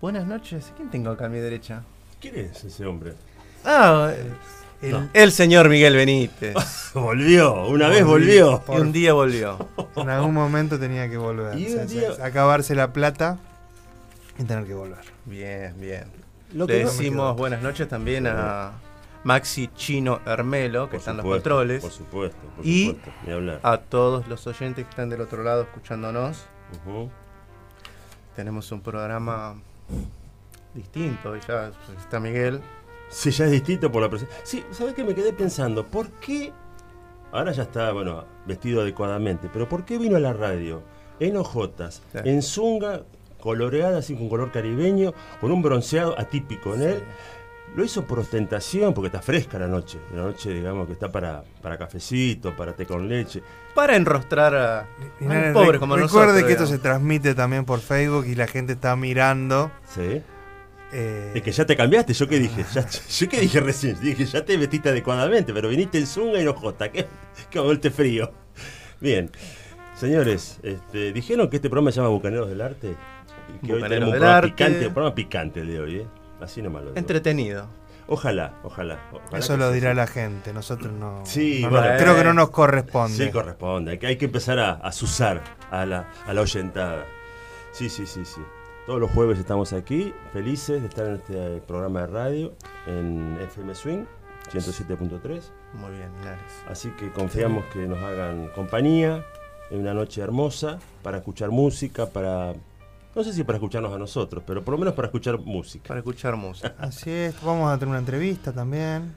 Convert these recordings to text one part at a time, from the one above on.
Buenas noches. ¿Quién tengo acá a mi derecha? ¿Quién es ese hombre? Ah, el, el señor Miguel Benítez. volvió, una vez volvió. Y un día volvió. En algún momento tenía que volver. Y O sea, un día- o sea, acabarse la plata y tener que volver. Bien, bien. Lo Le no- decimos buenas noches también a Maxi Chino Hermelo, que Por están los supuesto, controles. Por supuesto, por Y- supuesto. Ni hablar. A todos los oyentes que están del otro lado escuchándonos. Tenemos un programa distinto. Ya está Miguel. Sí, ya es distinto por la presencia. Sí, ¿sabes qué? Me quedé pensando, ¿por qué? Ahora ya está, bueno, vestido adecuadamente, pero ¿por qué vino a la radio en ojotas, Sí. en zunga, coloreada así con color caribeño, con un bronceado atípico en él? Lo hizo por ostentación, porque está fresca la noche. La noche, digamos, que está para, para cafecito, para té con leche. Para enrostrar a, a Linares, los pobres re- como recuerde nosotros. que esto se transmite también por Facebook y la gente está mirando. ¿Sí? eh, Es que ya te cambiaste, yo qué dije, ya, yo qué dije recién, dije, ya te vestiste adecuadamente, pero viniste en zunga y en ojota, que, que volte frío. Bien, señores, este, dijeron que este programa se llama Bucaneros del Arte y que hoy tenemos un programa Arte. picante, un programa picante el de hoy, ¿eh? Así nomás lo digo. Entretenido. Ojalá, ojalá. ojalá eso lo dirá la gente. Nosotros no. Sí, no bueno. nos- creo que no nos corresponde. Sí, corresponde. Hay que, hay que empezar a, a susar a la, a la oyentada. Sí, sí, sí, sí. Todos los jueves estamos aquí, felices de estar en este eh, programa de radio en FM Swing 107.3. Muy bien, Linares. Así que confiamos que nos hagan compañía en una noche hermosa para escuchar música, para. No sé si para escucharnos a nosotros, pero por lo menos para escuchar música. Para escuchar música. Así es. Vamos a tener una entrevista también.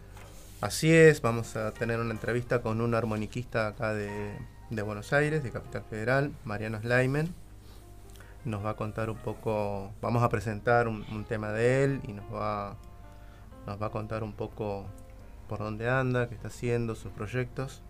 Así es, vamos a tener una entrevista con un armoniquista acá de, de Buenos Aires, de Capital Federal, Mariano Sleimen. Nos va a contar un poco, vamos a presentar un, un tema de él y nos va, nos va a contar un poco por dónde anda, qué está haciendo, sus proyectos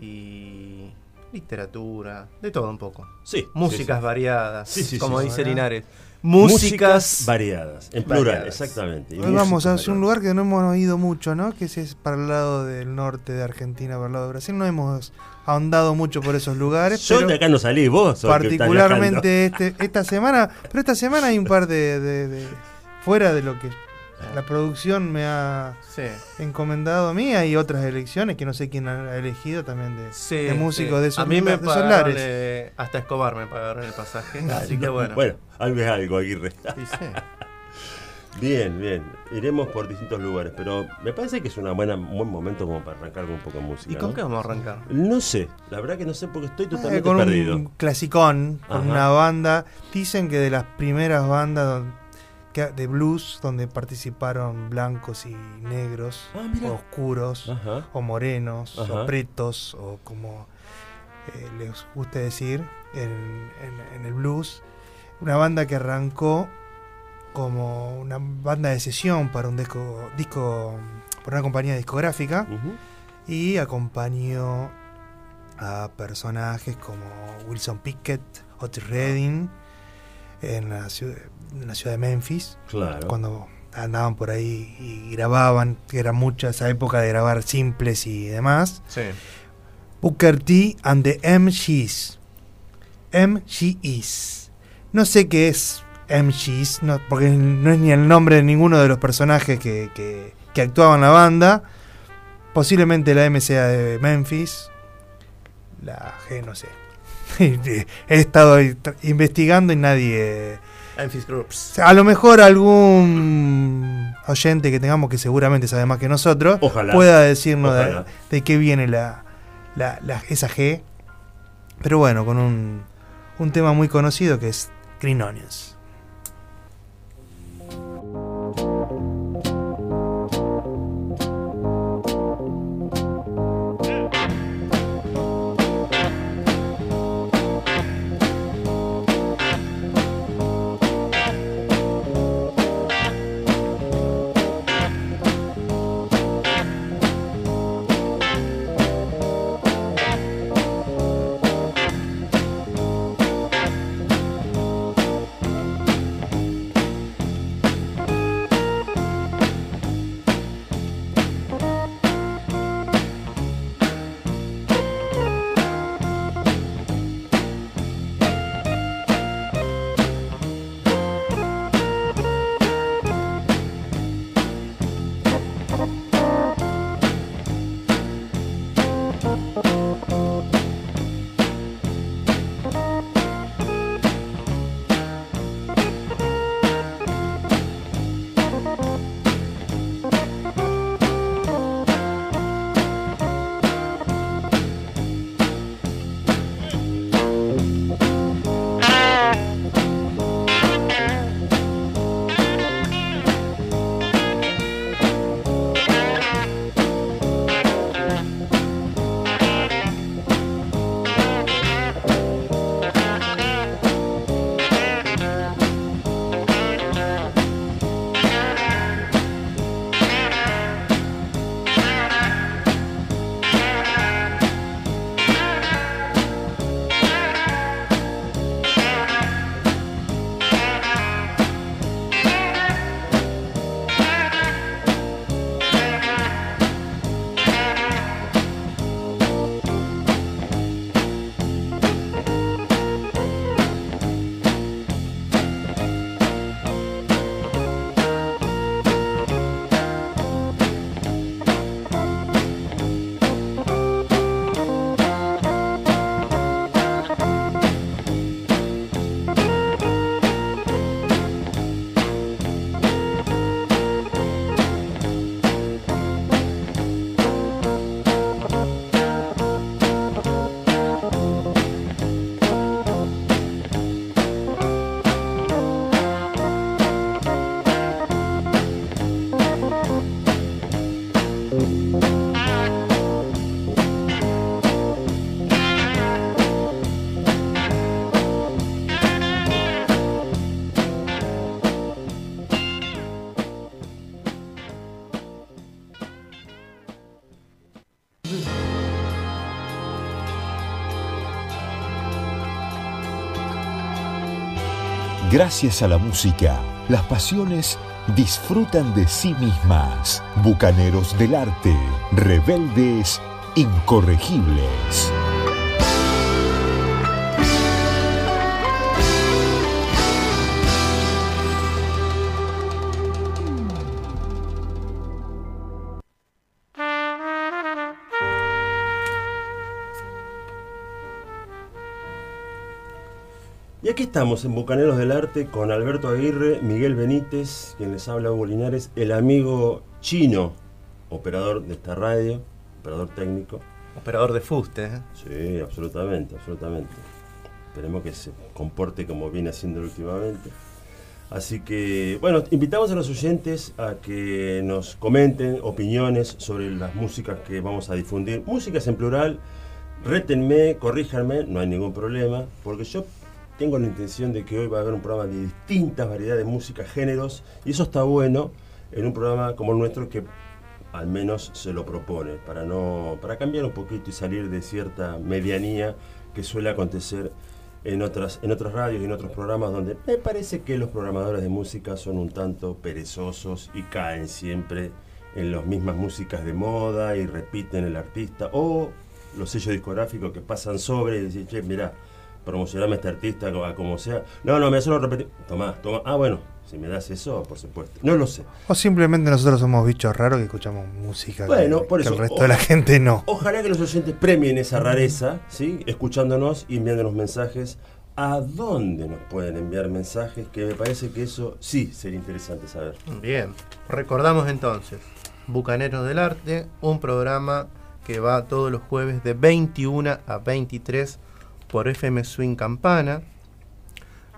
y literatura, de todo un poco. Sí. Músicas sí, variadas, Sí, sí, como sí, dice. Linares. Músicas, variadas, en plural, variadas. exactamente. Y Hoy vamos hacia un lugar que no hemos ido mucho, ¿no? Que es para el lado del norte de Argentina, para el lado de Brasil. No hemos ahondado mucho por esos lugares. Yo pero de acá no salí, vos. particularmente este, esta semana. Pero esta semana hay un par de, de- de- fuera de lo que la producción me ha sí. encomendado a mí. Hay otras elecciones que no sé quién ha elegido también de, Sí, de músicos sí. de esos, A mí me de pagaron, eh, hasta Escobar me pagaron el pasaje. así que bueno. Bueno, algo es algo, Aguirre. Bien, bien. Iremos por distintos lugares, pero me parece que es un buen momento como para arrancar con un poco de música. ¿Y con ¿no? qué vamos a arrancar? No sé, la verdad que no sé porque estoy Eh, totalmente con perdido. un clasicón, con Ajá. una banda. Dicen que de las primeras bandas don- que- de blues donde participaron blancos y negros, Ah, o oscuros, Ajá. o morenos, Ajá. o pretos, o como eh, les guste decir en, en- en el blues. Una banda que arrancó como una banda de sesión para un disco, disco por una compañía discográfica y acompañó a personajes como Wilson Pickett, Otis Redding en la ciudad, en la ciudad de Memphis Claro. cuando andaban por ahí y grababan, que era mucha esa época de grabar simples y demás. Sí. Booker T and the MGs. MGs. No sé qué es MGs, no, porque no es ni el nombre de ninguno de los personajes que, que, que actuaban en la banda. Posiblemente la M sea de Memphis. La G no sé. He estado investigando y nadie... A lo mejor algún oyente que tengamos que seguramente sabe más que nosotros Ojalá. pueda decirnos de qué viene la, la- la- esa G. Pero bueno, con un, un tema muy conocido que es Green Onions. Gracias a la música, las pasiones disfrutan de sí mismas. Bucaneros del arte, rebeldes, incorregibles. Aquí estamos en Bucaneros del Arte con Alberto Aguirre, Miguel Benítez, quien les habla Hugo Linares, el amigo chino, operador de esta radio, operador técnico. Operador de fuste. ¿eh? Sí, absolutamente, absolutamente. Esperemos que se comporte como viene haciendo últimamente. Así que, bueno, invitamos a los oyentes a que nos comenten opiniones sobre las músicas que vamos a difundir. Músicas en plural, rétenme, corríjanme, no hay ningún problema, porque yo tengo la intención de que hoy va a haber un programa de distintas variedades de música, géneros, y eso está bueno en un programa como el nuestro que al menos se lo propone, para, no, para cambiar un poquito y salir de cierta medianía que suele acontecer en otras, en otras radios y en otros programas donde me parece que los programadores de música son un tanto perezosos y caen siempre en las mismas músicas de moda y repiten el artista o los sellos discográficos que pasan sobre y dicen, che, mirá, promocionarme a este artista a como sea. No, no, me solo repetir. Tomá, toma. Ah, bueno, si me das eso, por supuesto. No lo sé. O simplemente nosotros somos bichos raros que escuchamos música Bueno, que, por que eso, el resto o- de la gente no. Ojalá que los oyentes premien esa rareza, ¿sí? Escuchándonos y enviándonos mensajes. ¿A dónde nos pueden enviar mensajes? Que me parece que eso sí sería interesante saber. Bien, recordamos entonces, Bucaneros del Arte, un programa que va todos los jueves de 21 a 23 por FM Swing Campana.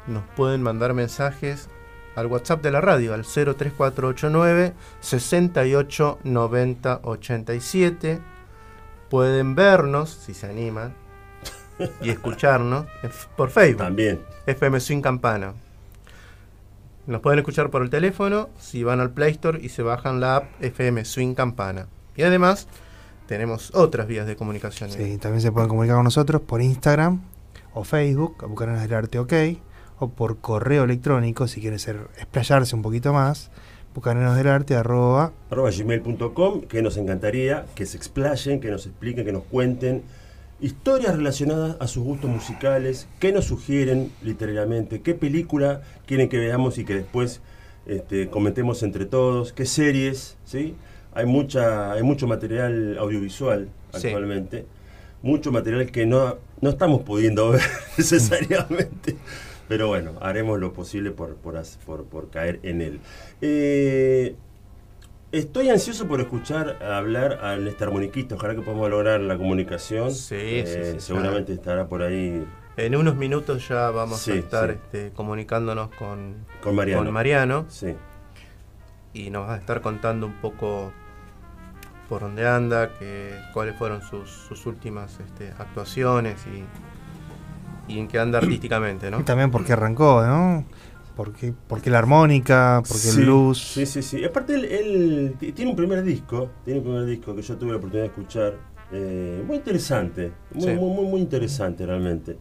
Nos pueden mandar mensajes al WhatsApp de la radio, al 03489 68 90 87. Pueden vernos, si se animan, y escucharnos por Facebook. También. FM Swing Campana. Nos pueden escuchar por el teléfono si van al Play Store y se bajan la app FM Swing Campana. Y además tenemos otras vías de comunicación. Sí, también se pueden comunicar con nosotros por Instagram o Facebook, a Bucaneros del Arte OK, o por correo electrónico si quieren ser, explayarse un poquito más, bucaneros del arte arroba arroba gmail.com, que nos encantaría que se explayen, que nos expliquen, que nos cuenten historias relacionadas a sus gustos musicales, qué nos sugieren literalmente, qué película quieren que veamos y que después este, comentemos entre todos, qué series, ¿sí? Hay, mucha, hay mucho material audiovisual Sí. actualmente, mucho material que no, no estamos pudiendo ver necesariamente. Pero bueno, haremos lo posible por, por, por- por caer en él. Eh, estoy ansioso por escuchar hablar a este armoniquista. Ojalá que podamos lograr la comunicación. Sí, Eh, sí, sí, seguramente estará por ahí En unos minutos ya vamos Sí, a estar este, comunicándonos con, con Mariano. con Mariano Sí. Y nos va a estar contando un poco por dónde anda, que, cuáles fueron sus, sus últimas este, actuaciones y, y en qué anda artísticamente, ¿no? y también porque arrancó, ¿no? Porque, porque la armónica, porque Sí, el blues. Sí, sí, sí. Aparte, él, él tiene un primer disco, tiene un primer disco que yo tuve la oportunidad de escuchar. eh, muy interesante, muy, Sí. muy, muy, muy interesante realmente.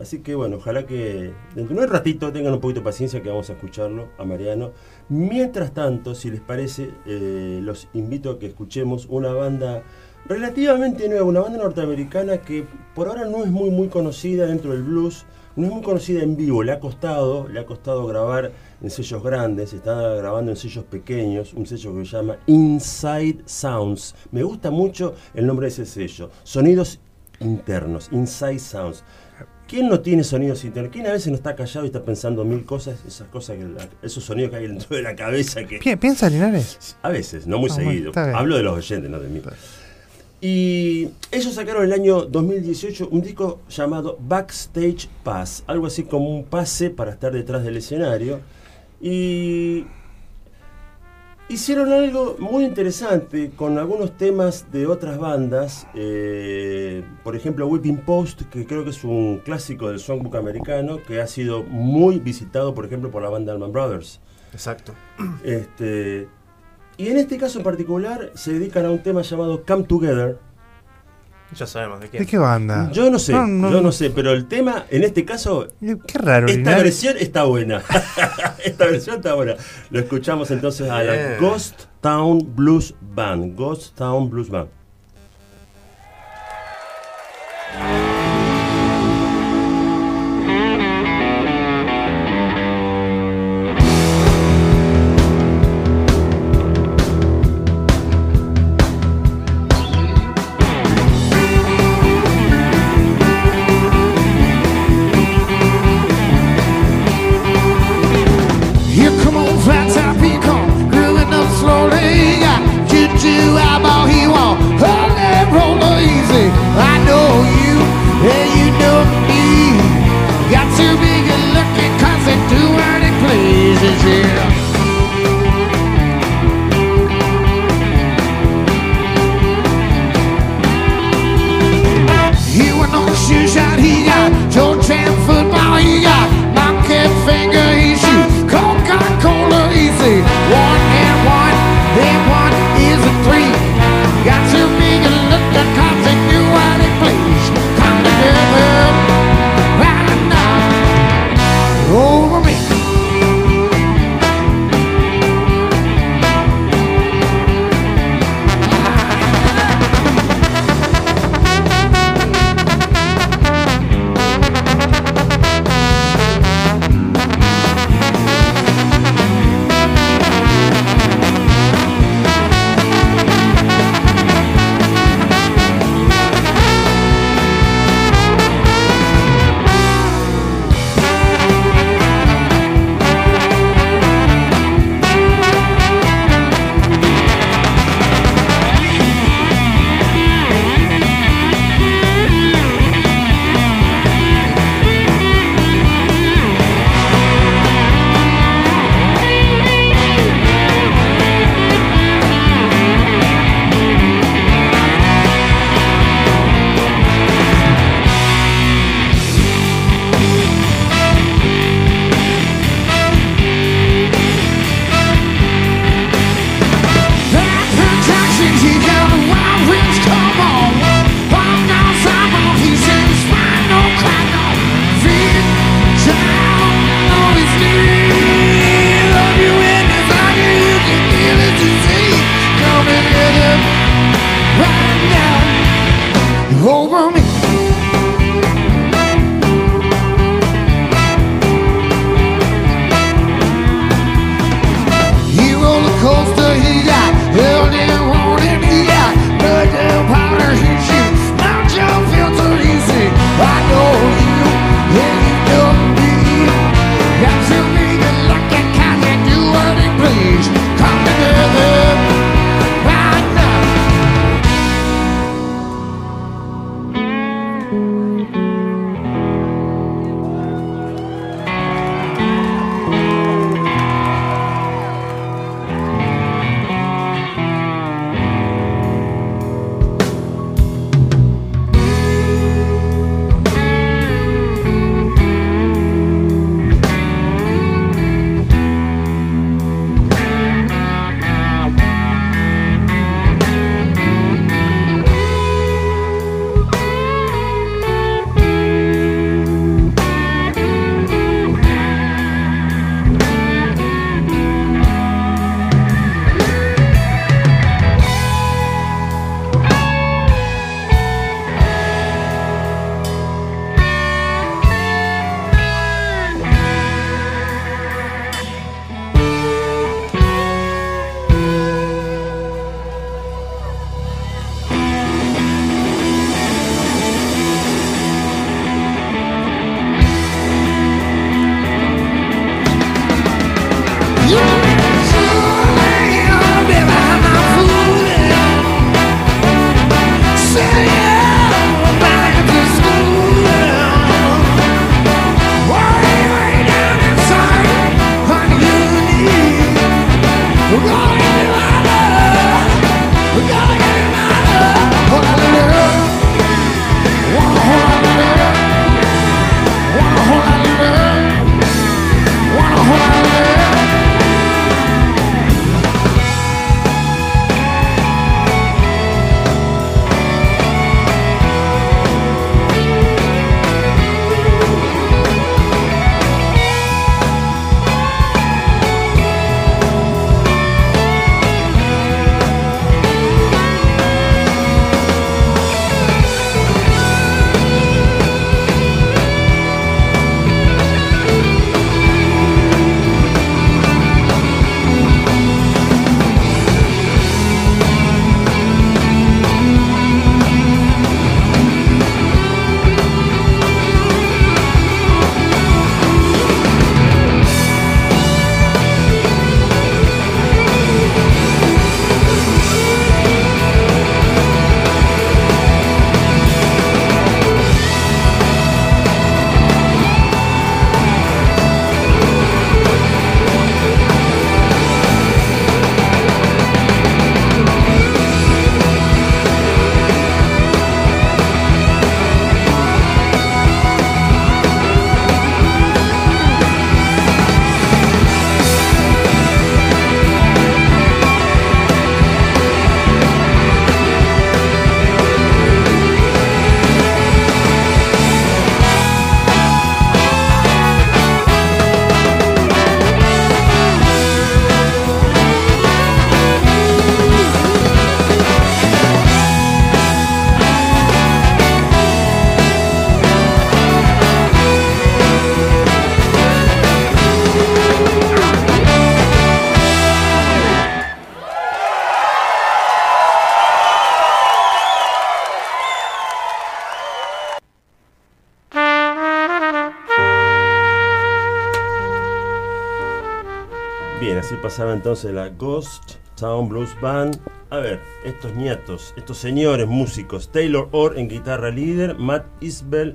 Así que bueno, ojalá que dentro de un ratito tengan un poquito de paciencia que vamos a escucharlo a Mariano. Mientras tanto, si les parece, eh, los invito a que escuchemos una banda relativamente nueva, una banda norteamericana que por ahora no es muy muy conocida dentro del blues, no es muy conocida en vivo, le ha costado, le ha costado grabar en sellos grandes, está grabando en sellos pequeños, un sello que se llama Inside Sounds. Me gusta mucho el nombre de ese sello, sonidos internos, Inside Sounds. ¿Quién no tiene sonidos internos? ¿Quién a veces no está callado y está pensando mil cosas? Esas cosas, que la- esos sonidos que hay dentro de la cabeza que... Pi- ¿Piensa Linares? A veces, no muy Ah, seguido. Hablo de los oyentes, no de mí. Y ellos sacaron el año 2018 un disco llamado Backstage Pass, algo así como un pase para estar detrás del escenario. Y hicieron algo muy interesante con algunos temas de otras bandas, eh, por ejemplo Whipping Post, que creo que es un clásico del songbook americano, que ha sido muy visitado, por ejemplo, por la banda Allman Brothers. Exacto. Este, y en este caso en particular se dedican a un tema llamado Come Together, Ya sabemos de quién. ¿De qué banda? Yo no sé, No, no, yo no sé, pero el tema, en este caso, Qué raro. esta Linares. versión está buena. esta versión está buena. Lo escuchamos entonces a la. Ghost Town Blues Band. Ghost Town Blues Band. Pasaba entonces la Ghost Town Blues Band. A ver, estos nietos, estos señores músicos, Taylor Orr en guitarra líder, Matt Isbell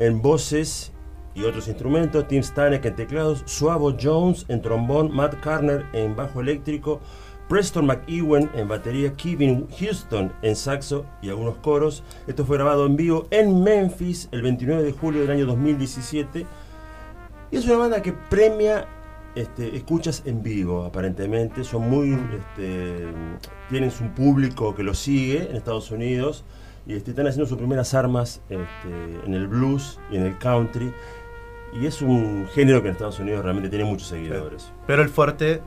en voces y otros instrumentos, Tim Stanek en teclados, Suavo Jones en trombón, Matt Carner en bajo eléctrico, Preston McEwen en batería, Kevin Houston en saxo y algunos coros. Esto fue grabado en vivo en Memphis el 29 de julio del año 2017. Y es una banda que premia este, escuchas en vivo, aparentemente. Son muy. Este, tienen su público que los sigue en Estados Unidos y este, están haciendo sus primeras armas este, en el blues y en el country. Y es un género que en Estados Unidos realmente tiene muchos seguidores. Pero el fuerte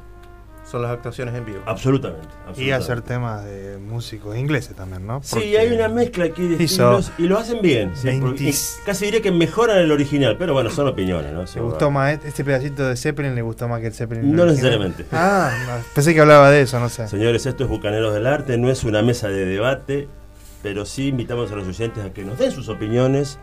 son las actuaciones en vivo. Absolutamente. Y hacer temas de músicos ingleses también, ¿no? Sí, Porque hay una mezcla aquí de estilos y lo hacen bien. sí, 20 porque- y casi diría que mejoran el original, pero bueno, son opiniones, ¿no? ¿Le gustó más este- este pedacito de Zeppelin? ¿Le gustó más que el Zeppelin? No original? necesariamente. Ah, no, pensé que hablaba de eso, no sé. Señores, esto es Bucaneros del Arte, no es una mesa de debate, pero sí invitamos a los oyentes a que nos den sus opiniones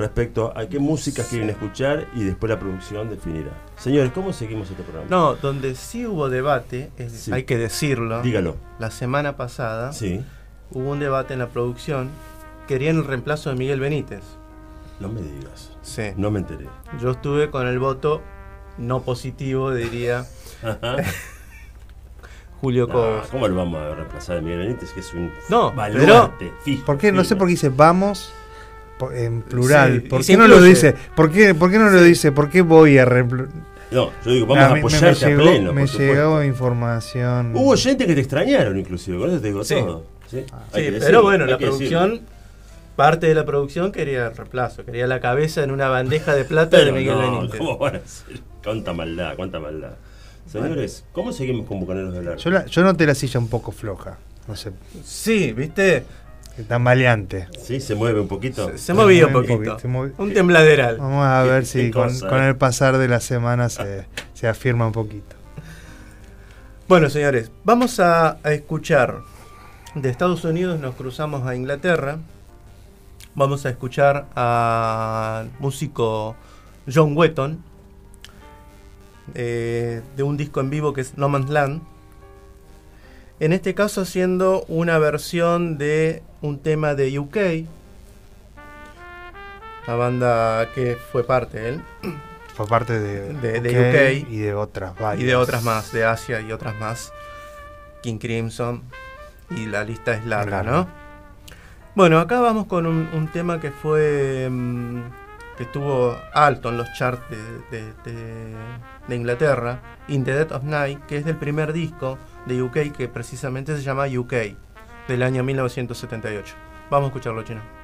respecto a qué músicas quieren escuchar y después la producción definirá. Señores, ¿cómo seguimos este programa? No, donde sí hubo debate, es- Sí. hay que decirlo. Dígalo. La semana pasada Sí, hubo un debate en la producción. Querían el reemplazo de Miguel Benítez. no me digas. Sí. No me enteré. Yo estuve con el voto no positivo, diría Ajá. Julio No, Cobos. ¿Cómo lo vamos a reemplazar a Miguel Benítez? Que es un No, baluarte fijo. ¿Por qué? No sé por qué dice vamos en plural. Sí, ¿Por qué no lo dice? ¿Por qué, por qué no lo dice? ¿Por qué voy a No, yo digo, vamos a me- me- apoyarte me llegó, a pleno. Me llegó información. Hubo gente que te extrañaron, inclusive, con eso te digo Sí. todo. Sí, pero decirlo, bueno, hay la decirlo. producción, parte de la producción quería el reemplazo, quería la cabeza en una bandeja de plata Pero de Miguel no, Benítez. ¿Cómo van a hacer? Cuánta maldad, cuánta maldad. Señores, ¿cómo seguimos con Bucaneros del Arte? Yo, la- yo noté la silla un poco floja. No sé, Sí, ¿viste? Tan maleante. ¿Sí? ¿Se mueve un poquito? Se, se movía un mueve un poquito. Un tembladeral. Vamos a ver si con, eh. el pasar de la semana se, se afirma un poquito. Bueno, señores, vamos a, a escuchar. De Estados Unidos nos cruzamos a Inglaterra. Vamos a escuchar al músico John Wetton eh, de un disco en vivo que es No Man's Land. En este caso haciendo una versión de un tema de UK. La banda que fue parte él. Fue parte de, De- de UK y de otras varias. Y de otras más, de Asia y otras más. King Crimson. Y la lista es larga, Larga. ¿no? Bueno, acá vamos con un, un tema que fue. mm, que estuvo alto en los charts de, de- de- de Inglaterra. In the Dead of Night, que es del primer disco de UK que precisamente se llama UK, del año 1978. Vamos a escucharlo, chino.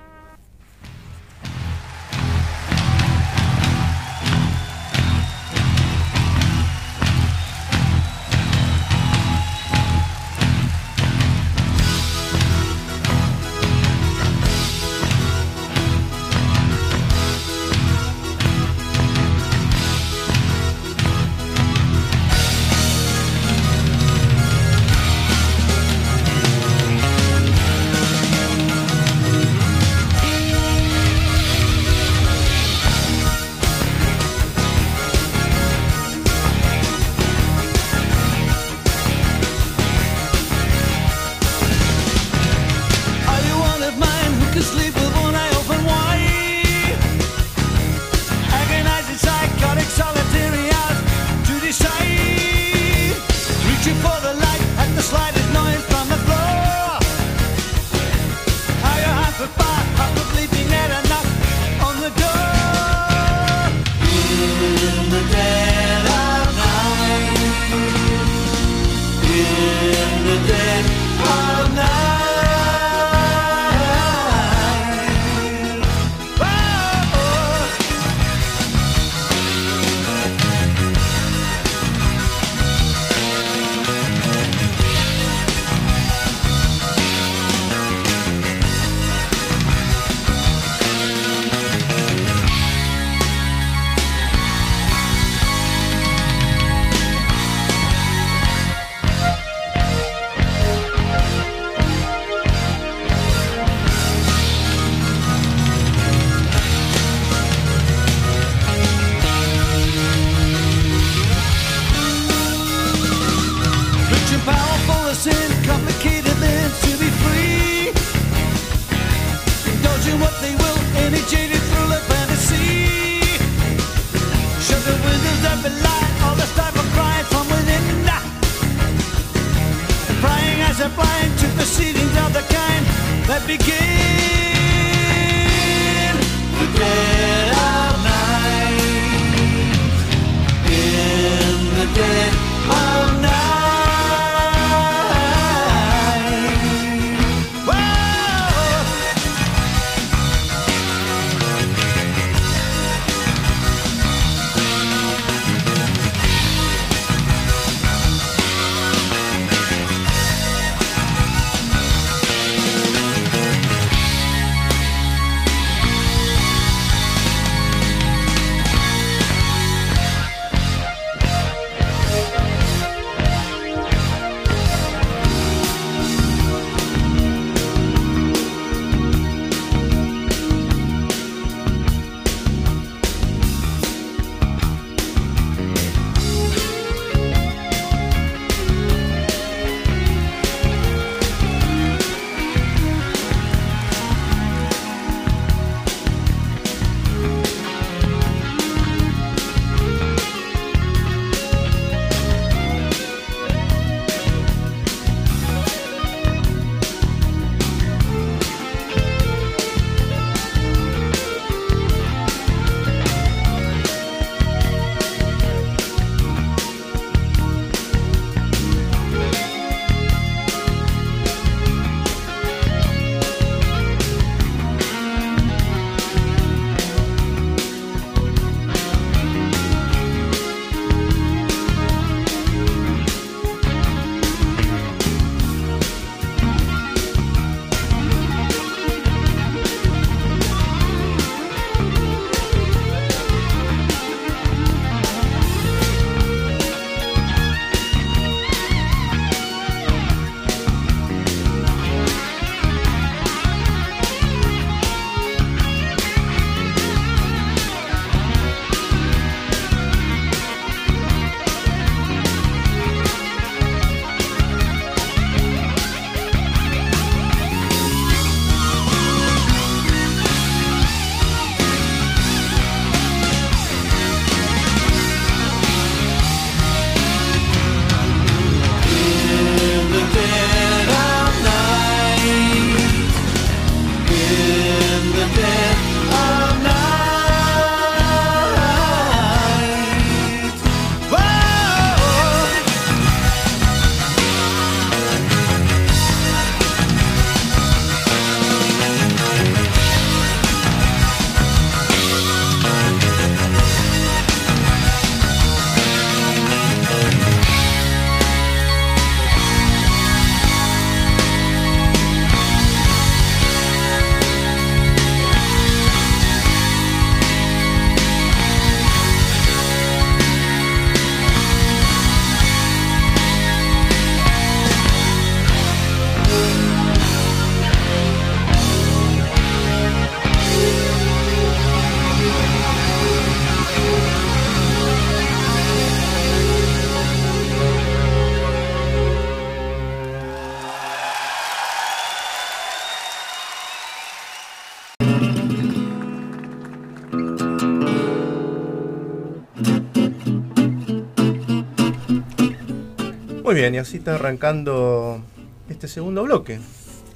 Bien, y así está arrancando este segundo bloque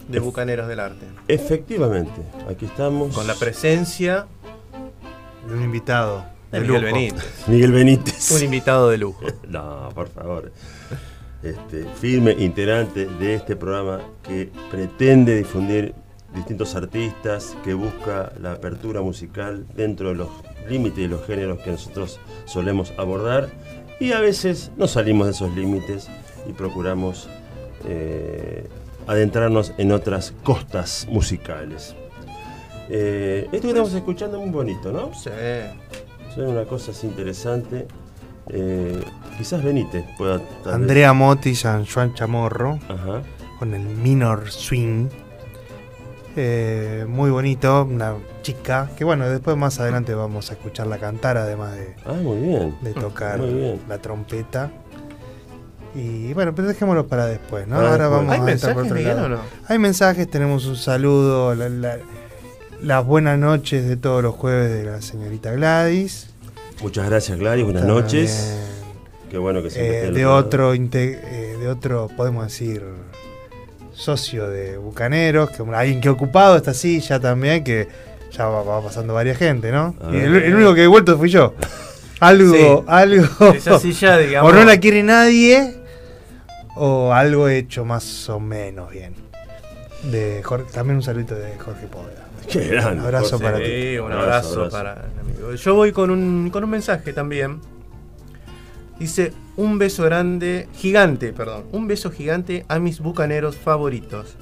de Bucaneros del Arte. Efectivamente, aquí estamos. Con la presencia De un invitado. de de Miguel lujo. Benítez. Miguel Benítez. Un invitado de lujo. No, por favor. Este, firme integrante de este programa que pretende difundir distintos artistas, que busca la apertura musical dentro de los límites de los géneros que nosotros solemos abordar y a veces no salimos de esos límites y procuramos eh, adentrarnos en otras costas musicales. Eh, esto que estamos escuchando es muy bonito, ¿no? Sí. Son una cosa así interesante. Eh, quizás Benítez pueda. Andrea Motti, San Juan Chamorro, Ajá. con el minor swing. Eh, muy bonito, una chica, que bueno, después más adelante vamos a escucharla cantar, además de, Ah, muy bien. de tocar Muy bien. la trompeta. Y bueno, pero dejémoslo para después, ¿no? Para Ahora después. vamos ¿Hay a entrar por mensajes, otro Miguel, lado. o no? Hay mensajes, tenemos un saludo, la- la- las buenas noches de todos los jueves de la señorita Gladys. Muchas gracias, Gladys. Buenas También, noches. Qué bueno que siempre eh, de otro eh, de otro, podemos decir, socio de Bucaneros, que alguien que ha ocupado esta silla también, que ya va, va pasando varias gente, ¿no? Y el único que he vuelto fui yo. Algo, Sí. algo. Esa silla, digamos. o no la quiere nadie, o algo hecho más o menos bien. De Jorge- también un saludito de Jorge Poveda. Qué grande. Un abrazo Jorge. para ti. Sí, un Abrazo, abrazo, abrazo. para el amigo. Yo voy con un, con un mensaje también. Dice, un beso grande, gigante, perdón, un beso gigante a mis bucaneros favoritos.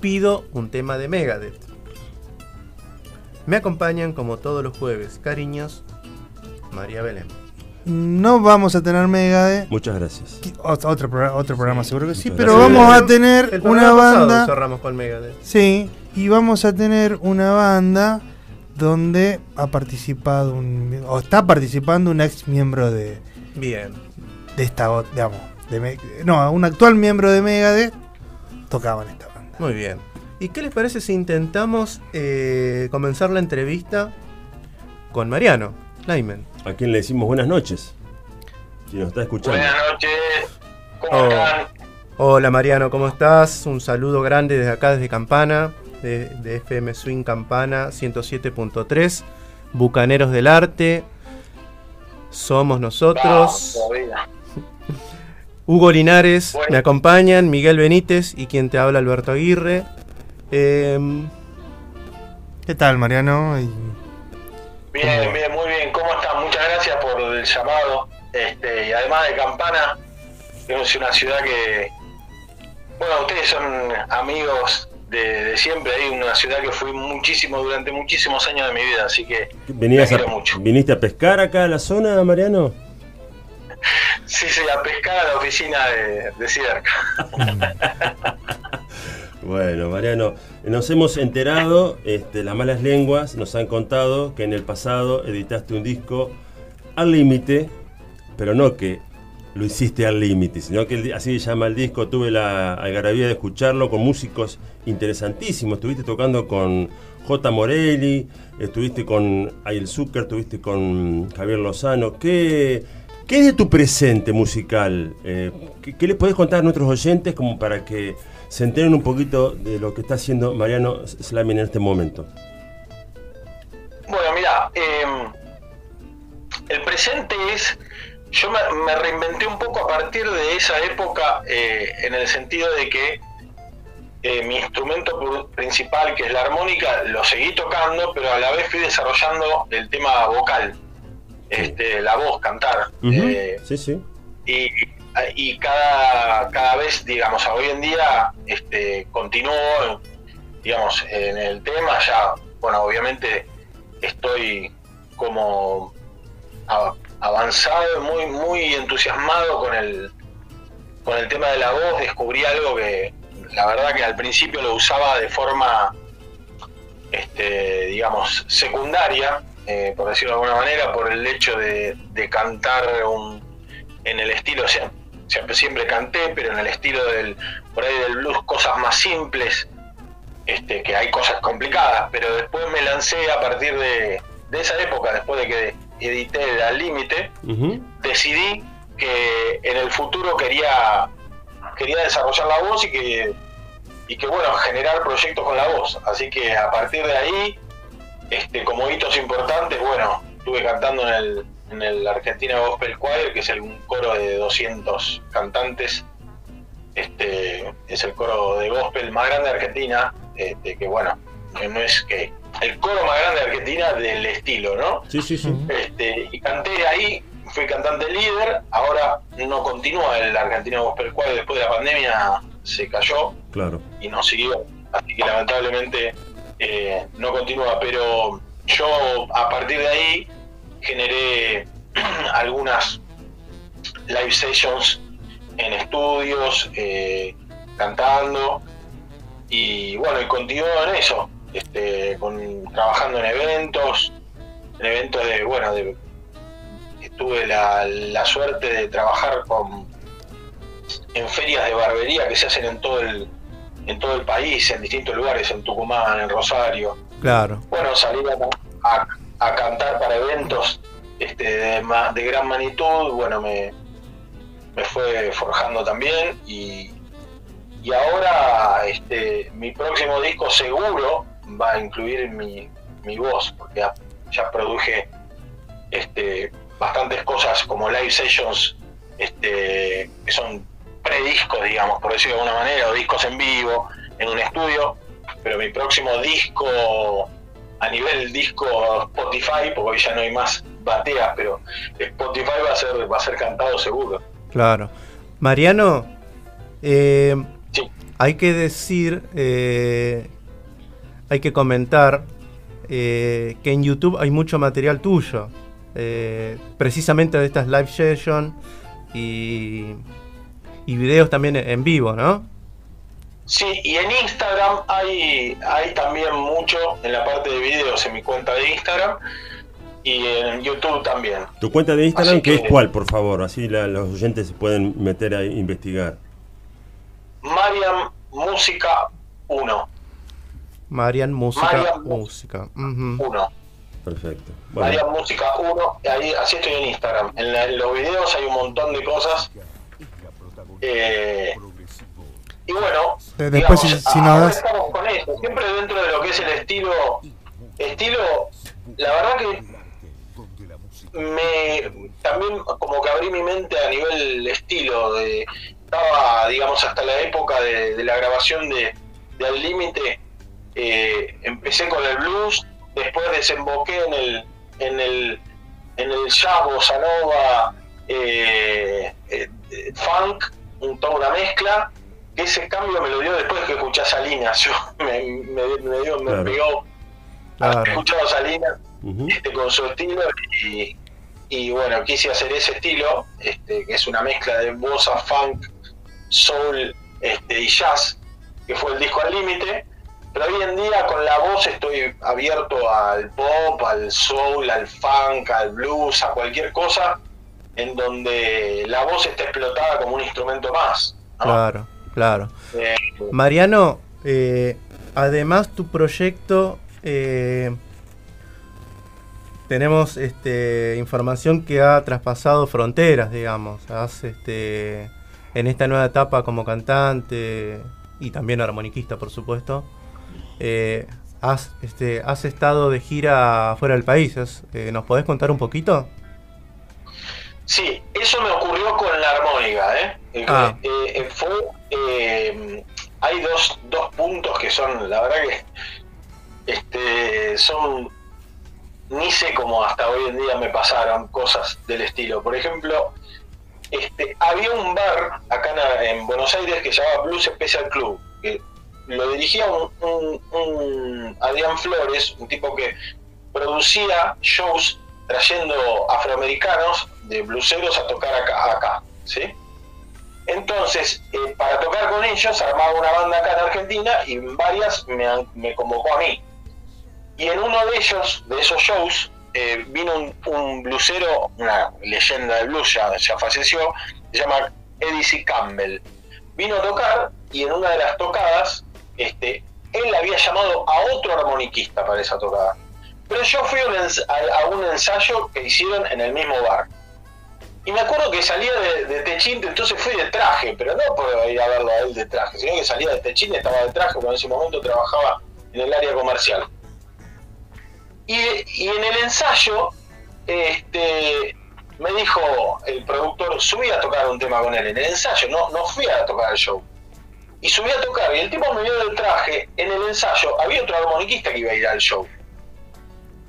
Pido un tema de Megadeth. Me acompañan como todos los jueves, cariños, María Belén. No vamos a tener Megadeth. Muchas gracias. Otro, programa- otro programa seguro que sí, pero gracias. vamos a tener El una banda. cerramos con Megadeth. Sí, y vamos a tener una banda donde ha participado un, o está participando un ex miembro de, Bien. de esta, digamos, de Me- no, un actual miembro de Megadeth tocaba en esta banda. Muy bien. ¿Y qué les parece si intentamos eh, comenzar la entrevista con Mariano Lyman? A quien le decimos buenas noches. Si nos está escuchando. Buenas noches, ¿cómo Oh. están? Hola Mariano, ¿cómo estás? Un saludo grande desde acá, desde Campana, de, de FM Swing Campana 107.3, Bucaneros del Arte. Somos nosotros. Hugo Linares, Bueno. me acompañan, Miguel Benítez y quien te habla Alberto Aguirre. Em, ¿Qué tal, Mariano? Y- Bien, bien, muy bien. ¿Cómo están? Muchas gracias por el llamado. Este, y además de Campana, es una ciudad que, bueno, ustedes son amigos de, de siempre. Hay una ciudad que fui muchísimo durante muchísimos años de mi vida, así que ¿Venías a- mucho. ¿Viniste a pescar acá a la zona, Mariano? sí, sí, a pescar a la oficina de, de Ciderca. Bueno, Mariano, nos hemos enterado, este, las malas lenguas nos han contado que en el pasado editaste un disco al límite, pero no que lo hiciste al límite, sino que así se llama el disco. Tuve la algarabía de escucharlo con músicos interesantísimos. Estuviste tocando con J. Morelli, estuviste con Ayel Zucker, estuviste con Javier Lozano. ¿Qué, qué es de tu presente musical? Eh, ¿qué, qué les podés contar a nuestros oyentes como para que se enteren un poquito de lo que está haciendo Mariano Slamin en este momento? Bueno, mira, eh, el presente es. Yo me, reinventé un poco a partir de esa época, eh, en el sentido de que eh, mi instrumento pr- principal, que es la armónica, lo seguí tocando, pero a la vez fui desarrollando el tema vocal, este, la voz, cantar. Eh, Sí, sí. y, y cada, cada vez, digamos, a hoy en día, este, continúo, digamos, en el tema, ya, bueno, obviamente estoy como avanzado, muy, muy entusiasmado con el, con el tema de la voz, descubrí algo que la verdad que al principio lo usaba de forma, este, digamos, secundaria, eh, por decirlo de alguna manera, por el hecho de, de cantar un, en el estilo, o sea, siempre, siempre canté, pero en el estilo del, por ahí del blues, cosas más simples, este, que hay cosas complicadas, pero después me lancé a partir de, de esa época, después de que edité el Al Límite, decidí que en el futuro quería, quería desarrollar la voz y que, y que bueno, generar proyectos con la voz. Así que a partir de ahí, este, como hitos importantes, bueno, estuve cantando en el, en el Argentina Gospel Choir, que es el- un coro de 200 cantantes. Este, es el coro de gospel más grande de Argentina, este, que bueno, no es que el coro más grande de Argentina del estilo, ¿no? Sí, sí, sí. Este, y canté ahí, fui cantante líder, ahora no continúa el Argentino Gospel Choir, después de la pandemia se cayó Claro. y no siguió, así que lamentablemente eh, no continúa, pero yo a partir de ahí generé algunas live sessions en estudios, eh, cantando, y bueno, y continúo en eso, este, con, trabajando en eventos, en eventos de, bueno, de, tuve la, la suerte de trabajar con en ferias de barbería que se hacen en todo el en todo el país, en distintos lugares, en Tucumán, en Rosario. claro. Bueno, salir a, a- a cantar para eventos este, de, de gran magnitud, bueno, me, me fue forjando también y, y ahora este, mi próximo disco seguro va a incluir mi, mi voz, porque ya, ya produje este, bastantes cosas como live sessions este, que son prediscos, digamos, por decirlo de alguna manera, o discos en vivo, en un estudio, pero mi próximo disco a nivel disco Spotify, porque hoy ya no hay más bateas, pero Spotify va a ser, va a ser cantado seguro. Claro. Mariano, eh, Sí. hay que decir, eh, hay que comentar eh, que en YouTube hay mucho material tuyo, precisamente de estas live sessions y, y videos también en vivo, ¿no? Sí, y en Instagram hay, hay también mucho en la parte de videos en mi cuenta de Instagram y en YouTube también. Tu cuenta de Instagram, ¿qué que- es cuál, por favor? Así la- los oyentes se pueden meter a investigar. Mariam Música 1. Marian Música, Marian Música. ujú. 1. Perfecto. Bueno, Mariam Música 1. Ahí, así estoy en Instagram. En, la- en los videos hay un montón de cosas. Eh, y bueno, De- después, digamos, si- ahora das- estamos con eso. Siempre dentro de lo que es el estilo. Estilo, la verdad que me también como que abrí mi mente a nivel estilo de estaba digamos hasta la época de, de la grabación de, de Al Límite eh, empecé con el blues después desemboqué en el en el en el jazz bossa nova eh, eh, eh, funk un, toda una mezcla que ese cambio me lo dio después que escuché a Salinas yo me, me, me dio me Claro. pegó Claro. haber escuchado a Salinas este, con su estilo y, y bueno, quise hacer ese estilo, este, que es una mezcla de bossa, funk, soul este, y jazz, que fue el disco al límite, pero hoy en día con la voz estoy abierto al pop, al soul, al funk, al blues, a cualquier cosa en donde la voz está explotada como un instrumento más. ¿no? Claro, claro. Eh, Mariano, eh, además tu proyecto, eh, tenemos este, información que ha traspasado fronteras, digamos. Has, este, en esta nueva etapa como cantante y también armoniquista, por supuesto, eh, has, este, has estado de gira fuera del país. Eh, ¿Nos podés contar un poquito? Sí, eso me ocurrió con la armónica, ¿eh? Eh, Ah. eh, eh, fue, eh, hay dos, dos puntos que son, la verdad que este, son, ni sé cómo hasta hoy en día me pasaron cosas del estilo. Por ejemplo, este, había un bar acá en, en Buenos Aires que se llamaba Blues Special Club, que lo dirigía un, un- un Adrián Flores, un tipo que producía shows trayendo afroamericanos de bluseros a tocar acá, acá ¿sí? Entonces, eh, para tocar con ellos, armaba una banda acá en Argentina y varias me, me convocó a mí. Y en uno de ellos, de esos shows, eh, vino un, un blusero, una leyenda del blues, ya, ya falleció, se llama Eddie C. Campbell. Vino a tocar y en una de las tocadas, este, él había llamado a otro armoniquista para esa tocada. Pero yo fui a un ensayo que hicieron en el mismo bar. Y me acuerdo que salía de, de Techín, entonces fui de traje, pero no por ir a verlo a él de traje, sino que salía de Techín, estaba de traje, porque en ese momento trabajaba en el área comercial. Y, y en el ensayo, este, me dijo el productor, subí a tocar un tema con él. En el ensayo, no, no fui a tocar el show. Y subí a tocar, y el tipo me vio del traje, en el ensayo había otro armoniquista que iba a ir al show.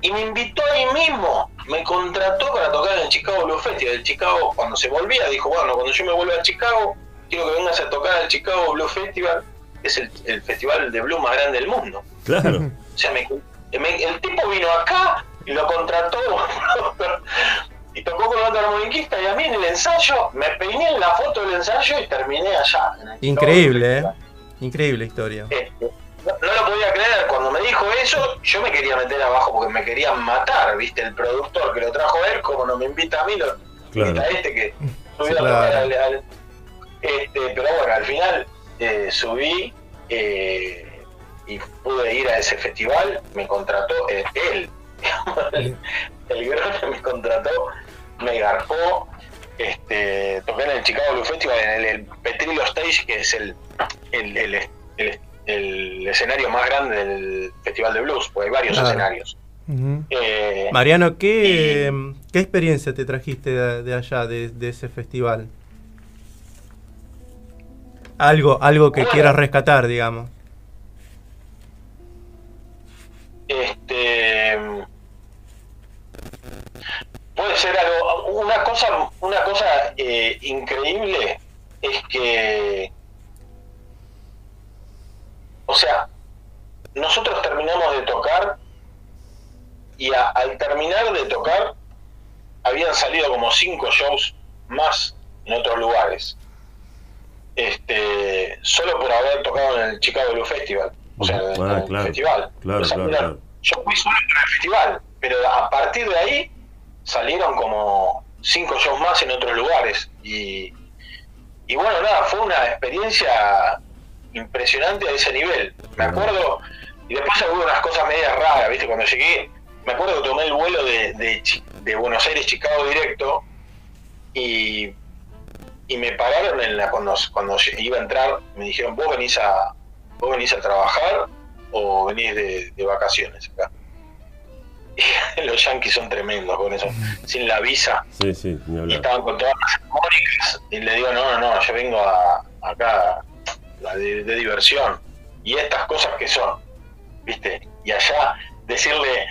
Y me invitó ahí mismo, me contrató para tocar en el Chicago Blue Festival. El Chicago, cuando se volvía, dijo, bueno, cuando yo me vuelva a Chicago, quiero que vengas a tocar al Chicago Blue Festival, que es el, el festival de blues más grande del mundo. Claro. O sea, me- me- el tipo vino acá y lo contrató y tocó con otro armoniquista y a mí en el ensayo me peiné en la foto del ensayo y terminé allá. en el Increíble, ¿eh? Increíble historia. Este, no, no lo podía creer, cuando me dijo eso, yo me quería meter abajo porque me querían matar, ¿viste? El productor que lo trajo él, como no me invita a mí, lo Claro. invita a este que subió Sí, a claro. al- al- este, pero bueno, al final eh, subí eh, y pude ir a ese festival, me contrató eh, él, el, el Grone me contrató, me garpó, este, toqué en el Chicago Blue Festival, en el, el Petrillo Stage, que es el, el, el- el- el escenario más grande del Festival de Blues, porque hay varios Claro. escenarios. Eh, Mariano, ¿qué, ¿qué experiencia te trajiste de, de allá, de, de ese festival? Algo, algo que Bueno. quieras rescatar, digamos. este puede ser algo una cosa una cosa eh, increíble es que o sea nosotros terminamos de tocar y a- al terminar de tocar habían salido como cinco shows más en otros lugares este solo por haber tocado en el Chicago Blue Festival o sea en Ah, el claro. festival Claro, O sea, claro, mira, yo fui solo para el festival, pero a partir de ahí salieron como cinco shows más en otros lugares. Y, y bueno, nada, fue una experiencia impresionante a ese nivel. Me acuerdo, y después hubo unas cosas medias raras, ¿viste? Cuando llegué, me acuerdo que tomé el vuelo de, de, Buenos Aires, Chicago directo, y, y me pararon en la, cuando, cuando iba a entrar, me dijeron, vos venís a, vos venís a trabajar o venís de, de vacaciones acá. Y los yankees son tremendos con eso, sin la visa. Sí, sí, Y estaban con todas las armónicas. Y le digo, no, no, no, yo vengo a, acá a de, de diversión. Y estas cosas que son, ¿viste? Y allá decirle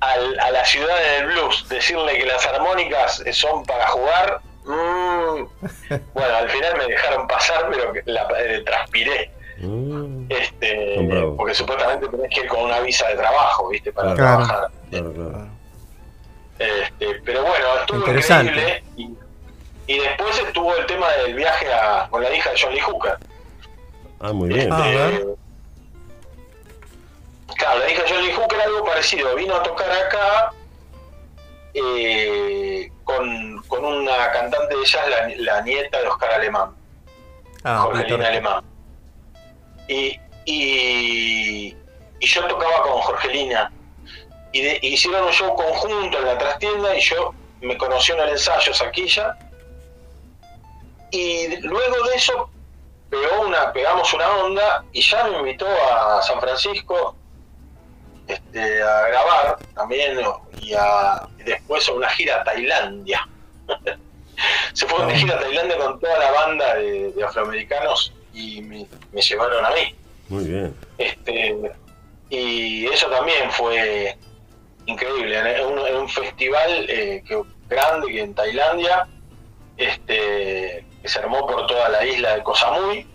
al- a la ciudad del blues, decirle que las armónicas son para jugar. mm, bueno, al final me dejaron pasar, pero que la, eh, transpiré. Mm, Este, porque supuestamente tenés que ir con una visa de trabajo, ¿viste? Para Claro. trabajar. claro, claro. Este, pero bueno, estuvo Interesante. increíble. Y, y después estuvo el tema del viaje a- con la hija de John Lee Hooker. Ah, muy bien. Ah, a ver. Eh, claro, la hija de John Lee Hooker algo parecido. Vino a tocar acá eh, con, con una cantante de jazz, la, la nieta de Oscar Alemán. Ah, Jorgelina Víctor. Alemán. Y, y, y yo tocaba con Jorgelina. Y de- y hicieron un show conjunto en la trastienda y yo me conoció en el ensayo Saquilla. Y luego de eso pegó una, pegamos una onda y ya me invitó a San Francisco este, a grabar también y, a, y después a una gira a Tailandia. Se fueron de gira a Tailandia con toda la banda de, de afroamericanos y me, me llevaron a mí. Muy bien. Este, y eso también fue increíble. En un, en un festival eh, que, grande que en Tailandia, este, que se armó por toda la isla de Koh Samui.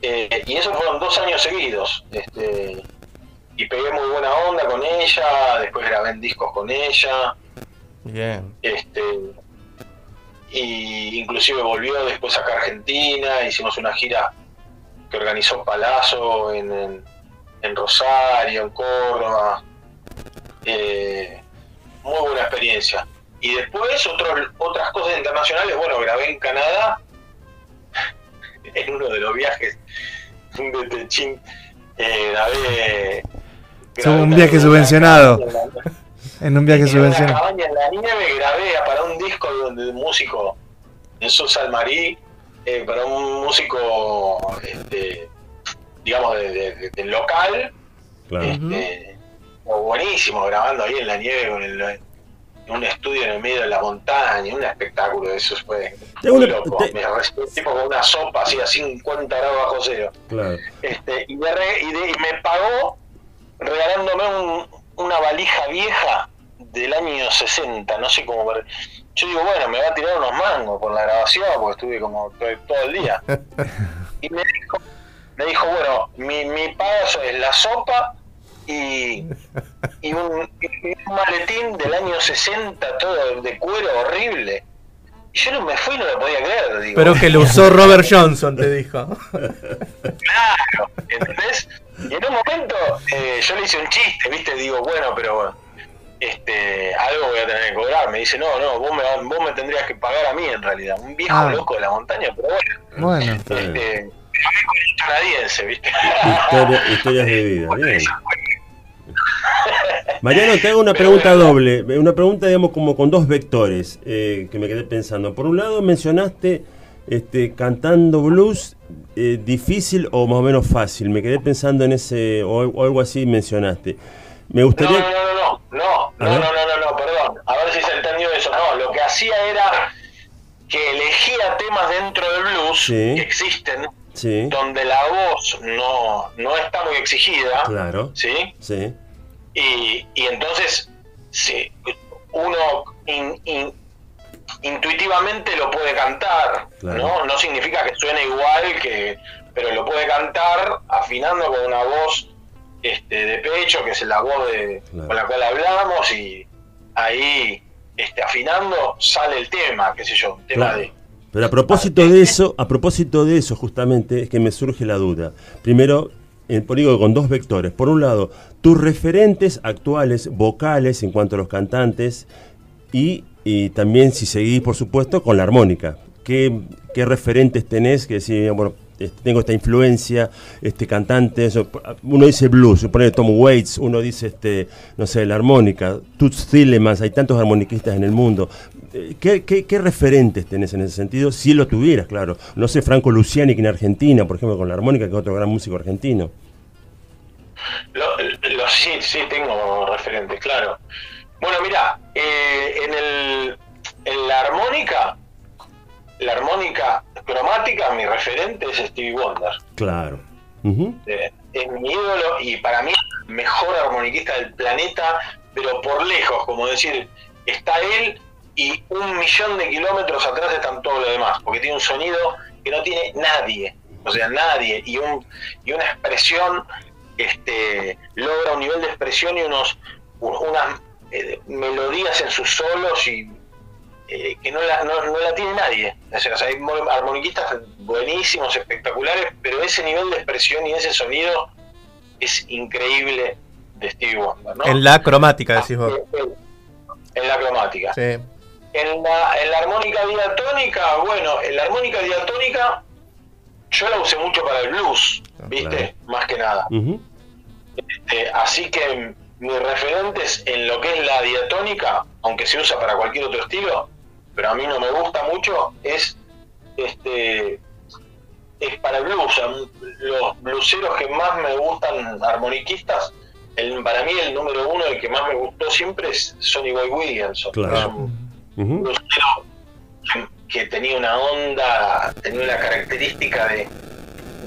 Eh, y eso fueron dos años seguidos. Este, y pegué muy buena onda con ella, después grabé en discos con ella. Bien. Este, y inclusive volvió después acá a Argentina, hicimos una gira que organizó Palazzo en, en, en Rosario, en Córdoba. Eh, muy buena experiencia. Y después otros- otras cosas internacionales, bueno, grabé en Canadá, en uno de los viajes de Techín, eh, grabé... Es grabé un viaje subvencionado. en la- En un viaje y en una subvencionado. cabaña en la nieve grabé para un disco donde de músico en Sus Almarí, eh, para un músico, este, digamos, de, de- de- del local, Claro. este, buenísimo, grabando ahí en la nieve con el- un estudio en el medio de la montaña, un espectáculo de esos fue muy loco. te- Me tipo con una sopa así a 50 grados bajo cero. Claro. Este, y, me re- y de- y me pagó regalándome un- una valija vieja del año 60, no sé cómo. ver- Yo digo, bueno, me va a tirar unos mangos por la grabación, porque estuve como todo, todo el día. Y me dijo, me dijo bueno, mi, mi pago es la sopa y, y, un, y un maletín del año 60, todo de cuero horrible. Y yo no me fui, no lo podía creer. Digo, Pero que lo usó Robert Johnson, te dijo. Claro, ¿entendés? Y en un momento eh, yo le hice un chiste, ¿viste? Digo, bueno, pero este algo voy a tener que cobrar. Me dice, no, no, vos me, vos me tendrías que pagar a mí en realidad. Un viejo Ah. loco de la montaña, pero bueno, Bueno, este, canadiense, ¿viste? Historia- historias de vida. Bien. Mariano, te hago una pregunta doble. Una pregunta, digamos, como con dos vectores eh, que me quedé pensando. Por un lado, mencionaste este, cantando blues, eh, difícil o más o menos fácil. Me quedé pensando en ese, o, o algo así mencionaste. Me gustaría... no, no, no, no, no, no, no, no, no, perdón. A ver si se entendió eso. No, lo que hacía era que elegía temas dentro del blues Sí. que existen, Sí, donde la voz no, no está muy exigida, claro. ¿sí? Sí, Y, y entonces, sí, uno in- in- intuitivamente lo puede cantar, Claro. ¿no? No significa que suene igual, que pero lo puede cantar afinando con una voz este, de pecho, que es la voz de, Claro. con la cual hablamos, y ahí este, afinando sale el tema, qué sé yo, un tema Claro. de... Pero a propósito de eso, a propósito de eso justamente es que me surge la duda. Primero, el polígono con dos vectores. Por un lado, tus referentes actuales vocales en cuanto a los cantantes y, y también si seguís, por supuesto, con la armónica. ¿Qué, qué referentes tenés que decir, bueno, tengo esta influencia, este cantante, uno dice blues, supone Tom Waits, uno dice este, no sé, la armónica, Toots Thielemans, hay tantos armoniquistas en el mundo. Eh, ¿Qué, qué, qué referentes tenés en ese sentido? Si lo tuvieras, claro. No sé, Franco Luciani que en Argentina, por ejemplo, con la armónica, que es otro gran músico argentino. Lo, lo- sí, sí, tengo referentes, claro. Bueno, mira, eh, en, el, en la armónica, la armónica cromática, mi referente es Stevie Wonder. Claro. Eh, es mi ídolo y para mí mejor armoniquista del planeta, pero por lejos, como decir, está él y un millón de kilómetros atrás están todos los demás, porque tiene un sonido que no tiene nadie, o sea, nadie, y, un, y una expresión, este, logra un nivel de expresión y unos un- unas eh, melodías en sus solos y eh, que no la, no, no la tiene nadie. O sea, hay mo- armoniquistas buenísimos, espectaculares, pero ese nivel de expresión y ese sonido es increíble de Stevie Wonder. ¿no? En la cromática, decís vos. En la cromática. Sí. En la, en la armónica diatónica, bueno, en la armónica diatónica yo la usé mucho para el blues, ¿viste? Claro. Más que nada. Eh, así que mis referentes en lo que es la diatónica, aunque se usa para cualquier otro estilo, pero a mí no me gusta mucho, es este es para el blues. Los blueseros que más me gustan armoniquistas, el, para mí el número uno, el que más me gustó siempre es Sonny Boy Williamson. Claro. Es un Que- que tenía una onda, tenía una característica de,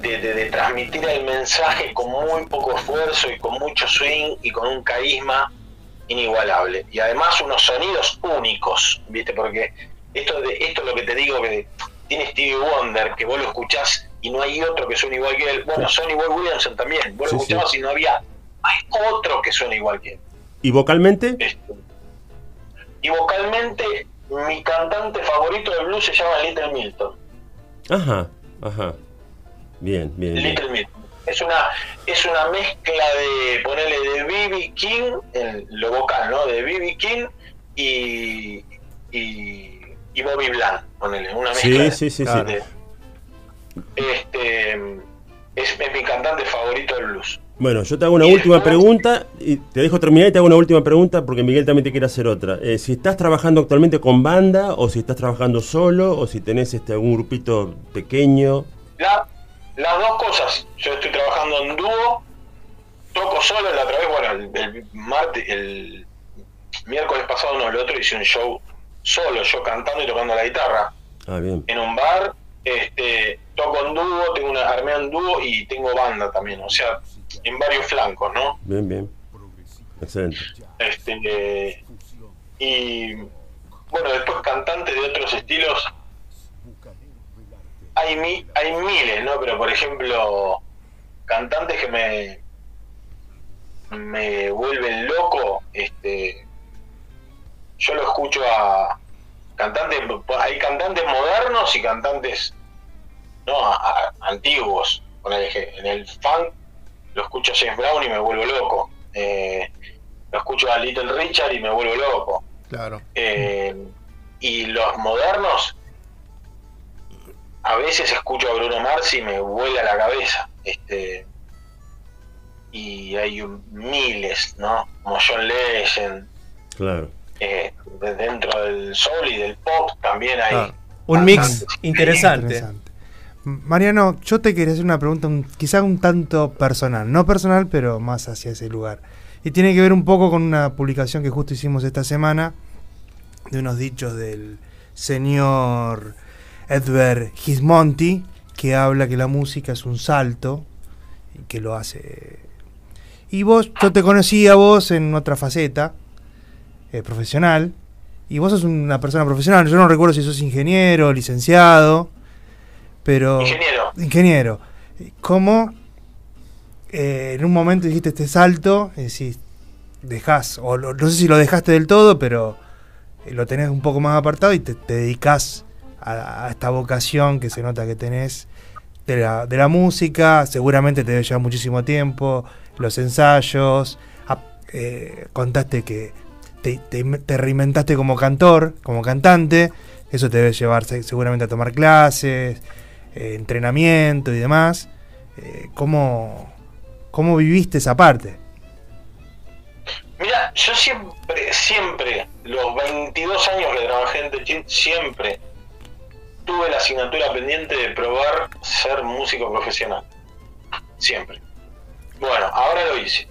de, de- de transmitir el mensaje con muy poco esfuerzo y con mucho swing y con un carisma inigualable. Y además unos sonidos únicos, ¿viste? Porque esto, de, esto es lo que te digo que tiene Stevie Wonder, que vos lo escuchás y no hay otro que suene igual que él. Bueno, Sonny Boy Williamson también, vos lo Sí, sí. escuchabas y no había, hay otro que suene igual que él. ¿Y vocalmente? Este, Y vocalmente, mi cantante favorito de blues se llama Little Milton. Ajá, ajá. Bien, bien, bien. Little Milton. Es una, es una mezcla de ponerle de B.B. King, en lo vocal, ¿no? De B.B. King y, y, y Bobby Bland, ponele. Una Sí, mezcla. sí, sí, sí. de- Este, es, es mi cantante favorito del blues. Bueno, yo te hago una última pregunta y te dejo terminar y te hago una última pregunta porque Miguel también te quiere hacer otra. Eh, si estás trabajando actualmente con banda o si estás trabajando solo o si tenés este algún grupito pequeño. La- las dos cosas. Yo estoy trabajando en dúo, toco solo la otra vez, bueno, el, el martes, el miércoles pasado, no, el otro hice un show solo, yo cantando y tocando la guitarra Ah, bien. en un bar. Este, toco en dúo, tengo una armé en dúo y tengo banda también, o sea, en varios flancos, ¿no? Bien, bien. Excelente. Este, y bueno, después cantantes de otros estilos. Hay, mi, hay miles, ¿no? Pero por ejemplo, cantantes que me me vuelven loco, este yo lo escucho a cantantes, hay cantantes modernos y cantantes no a- a- antiguos. Ponele que en el funk lo escucho a James Brown y me vuelvo loco. Eh, lo escucho a Little Richard y me vuelvo loco. Claro. Eh, y los modernos, a veces escucho a Bruno Mars y me vuela la cabeza. Este, y hay un- miles, ¿no? Como John Legend. Claro. eh, de- dentro del soul y del pop también hay Claro. Un mix interesante. Interesante. Mariano, yo te quería hacer una pregunta un- quizá un tanto personal, no personal, pero más hacia ese lugar. Y tiene que ver un poco con una publicación que justo hicimos esta semana de unos dichos del señor Edward Gismonti, que habla que la música es un salto y que lo hace. Y vos, yo te conocí a vos en otra faceta eh, profesional, y vos sos una persona profesional. Yo no recuerdo si sos ingeniero, licenciado, pero. Ingeniero. Ingeniero. ¿Cómo eh, en un momento dijiste este salto? Es decir, dejás, o lo- no sé si lo dejaste del todo, pero eh, lo tenés un poco más apartado y te, te dedicás a, a esta vocación que se nota que tenés de la, de la música. Seguramente te debe llevar muchísimo tiempo, los ensayos. a- eh, contaste que te, te- te reinventaste como cantor, como cantante. Eso te debe llevar se- seguramente a tomar clases, eh, entrenamiento y demás. Eh, ¿cómo, ¿Cómo viviste esa parte? Mira, yo siempre, siempre, los 22 años que trabajé en Techin, siempre tuve la asignatura pendiente de probar ser músico profesional. Siempre. Bueno, ahora lo hice.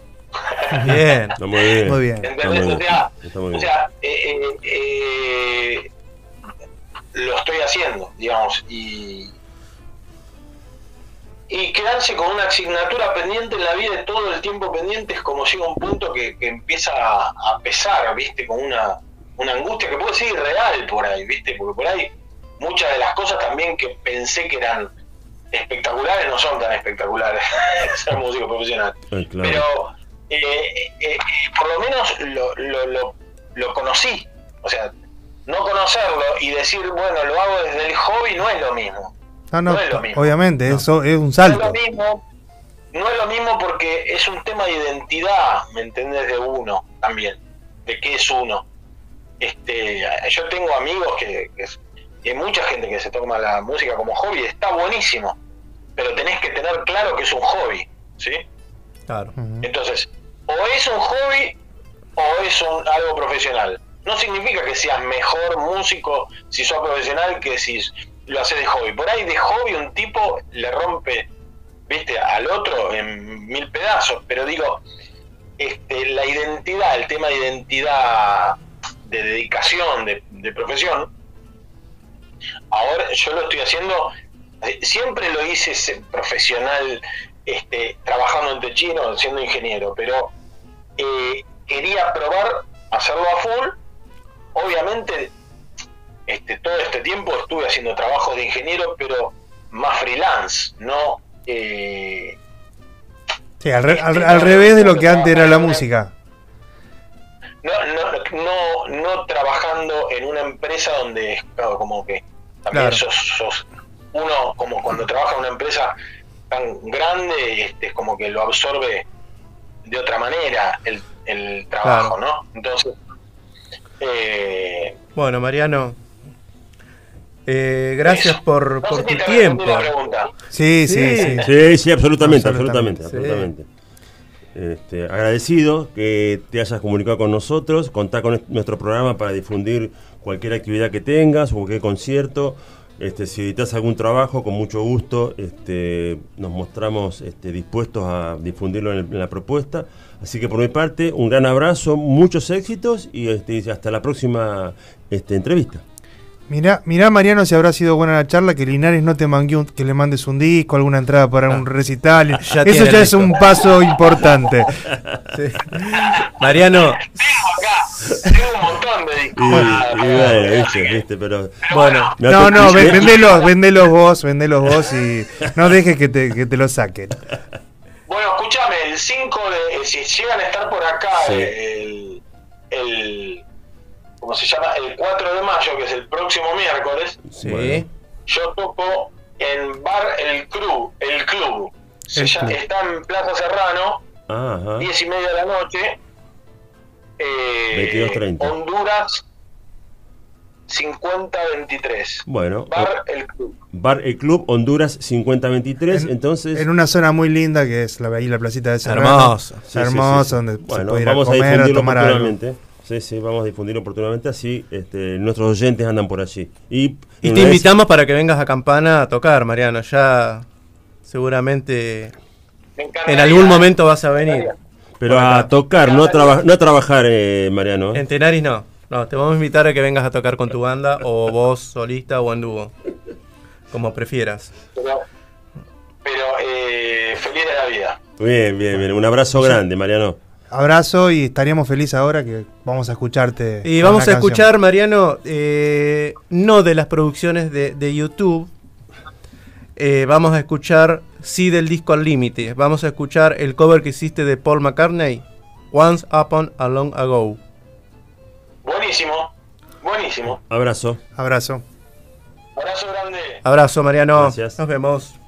Bien. Está muy bien. Muy bien. Está muy ¿Entendés? O bien. sea, muy o sea eh, eh, eh, lo estoy haciendo, digamos, y, y quedarse con una asignatura pendiente en la vida, todo el tiempo pendiente, es como llega un punto que, que empieza a, a pesar, ¿viste? Con una, una angustia que puede ser irreal por ahí, ¿viste? Porque por ahí muchas de las cosas también que pensé que eran espectaculares no son tan espectaculares, ser músico profesional claro. pero eh, eh, eh, por lo menos lo, lo, lo, lo conocí. O sea, no conocerlo y decir, bueno, lo hago desde el hobby no es lo mismo. No, no, No es lo mismo. obviamente, eso es un No es salto. lo mismo. No es lo mismo porque es un tema de identidad, ¿me entendés? De uno también, de qué es uno. Este, yo tengo amigos que, que, es- y hay mucha gente que se toma la música como hobby, está buenísimo, pero tenés que tener claro que es un hobby, ¿sí? Claro. Entonces, o es un hobby o es un, algo profesional. No significa que seas mejor músico si sos profesional que si lo haces de hobby. Por ahí de hobby un tipo le rompe, viste, al otro en mil pedazos. Pero digo, este, la identidad, el tema de identidad, de dedicación, de, profesión, ahora yo lo estoy haciendo, eh, siempre lo hice profesional, este, trabajando en Techino, siendo ingeniero, pero eh, quería probar hacerlo a full. Obviamente, este, todo este tiempo estuve haciendo trabajos de ingeniero, pero más freelance, no eh, Sí, al, re- al- al revés de lo que antes era la música. no, no, no, no trabajando en una empresa donde claro, como que también Claro. sos, sos uno como cuando trabaja en una empresa tan grande este, es como que lo absorbe de otra manera el, el trabajo no entonces eh, Bueno, Mariano. Eh, gracias eso. por, No sé tu te tiempo. Sí, sí, Sí. sí. Sí, sí, absolutamente, Absolutamente. absolutamente, Sí. absolutamente. Este, agradecido que te hayas comunicado con nosotros, contar con est- nuestro programa para difundir cualquier actividad que tengas, o cualquier concierto. Este, si editas algún trabajo, con mucho gusto este, nos mostramos este, dispuestos a difundirlo en, el- en la propuesta. Así que por mi parte, un gran abrazo, muchos éxitos y este, hasta la próxima este, entrevista. Mirá, mirá, Mariano, si habrá sido buena la charla, que Linares no te mangue un- que le mandes un disco, alguna entrada para un recital. Ya Eso ya es un paso importante. Sí. Mariano, tengo acá tengo un montón de discos y para- para- bueno, viste, viste, pero No, no, tocado- ven- vendelos, vendelos vos, vendelos vos y no dejes que te, que te lo saquen. Bueno, escúchame, el 5 de. eh, Si llegan a estar por acá, Sí. el, el. ¿Cómo se llama? El 4 de mayo, que es el próximo miércoles, sí. Bueno. yo toco en Bar El Club. El Club. Se El Club. Está en Plaza Serrano, Ajá. 10 y media de la noche. Eh, 22:30. Honduras 5023. Bueno, Bar El Club. Bar El Club Honduras 5023, En- entonces... En una zona muy linda que es la, ahí la placita de Serrano. Hermoso. Sí, sí. donde se Bueno, puede ir vamos a comer, a tomar algo. Sí, sí, vamos a difundir oportunamente así este, nuestros oyentes andan por allí. Y, te vez- invitamos para que vengas a Campana a tocar, Mariano. Ya seguramente en algún momento vas a venir. Pero a tocar, no a, traba- no a trabajar, eh, Mariano. ¿eh? En Tenaris no. No, te vamos a invitar a que vengas a tocar con tu banda o vos solista o en dúo. Como prefieras. Pero, pero eh, feliz de la vida. Bien, bien, bien. Un abrazo grande, Mariano. Abrazo y estaríamos felices ahora que vamos a escucharte. Y vamos a escuchar, canción. Mariano, eh, no de las producciones de, de YouTube. Eh, vamos a escuchar sí del disco al límite. Vamos a escuchar el cover que hiciste de Paul McCartney, Once Upon a Long Ago. Buenísimo, buenísimo. Abrazo. Abrazo. Abrazo grande. Abrazo, Mariano. Gracias. Nos vemos.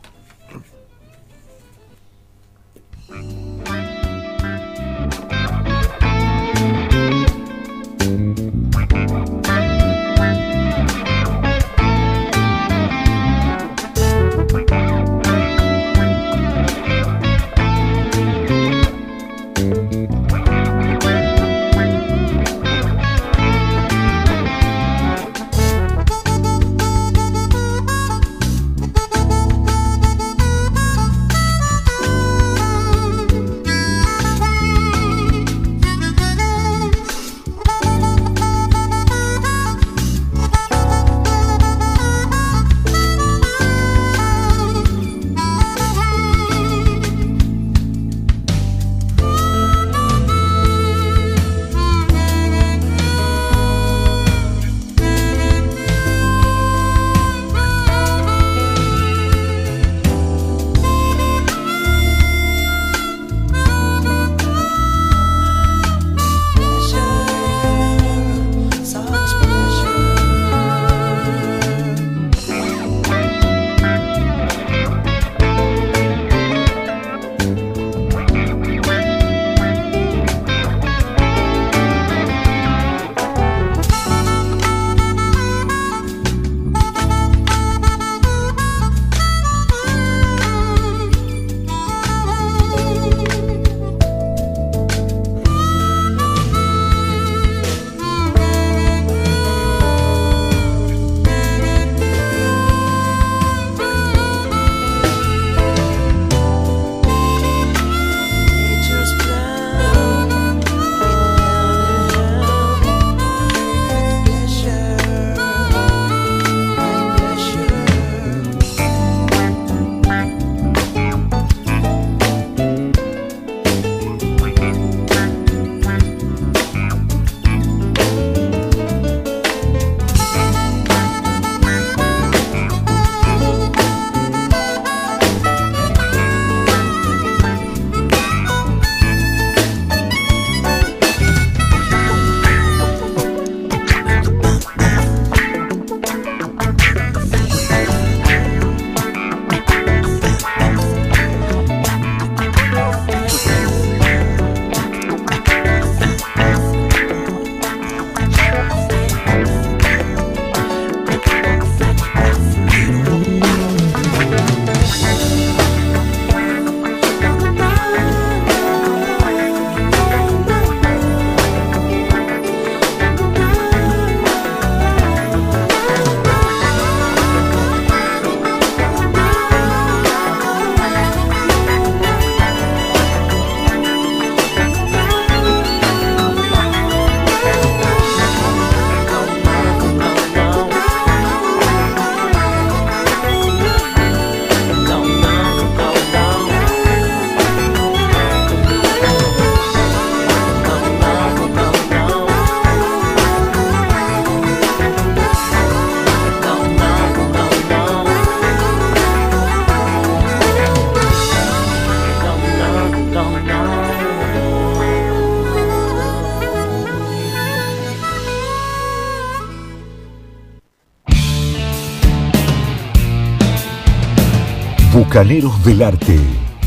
Bucaneros del Arte,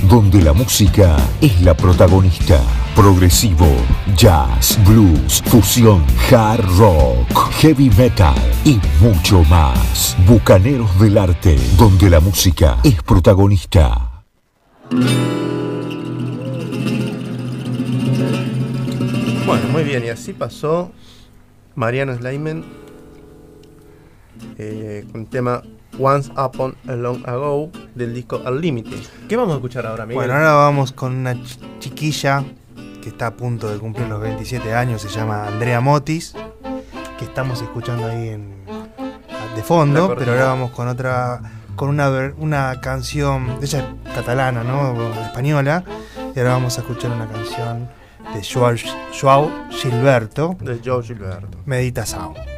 donde la música es la protagonista. Progresivo, jazz, blues, fusión, hard rock, heavy metal y mucho más. Bucaneros del Arte, donde la música es protagonista. Bueno, muy bien, y así pasó Mariano Sleiman eh, con tema Once Upon a Long Ago del disco Unlimited. ¿Qué vamos a escuchar ahora, Miguel? Bueno, ahora vamos con una ch- chiquilla que está a punto de cumplir los 27 años, se llama Andrea Motis, que estamos escuchando ahí en, de La fondo, pero ahora vamos con otra, con una, una canción, ella es catalana, ¿no? Española, y ahora vamos a escuchar una canción de Joao, Joao Gilberto, De Joe Gilberto. Meditação. Quem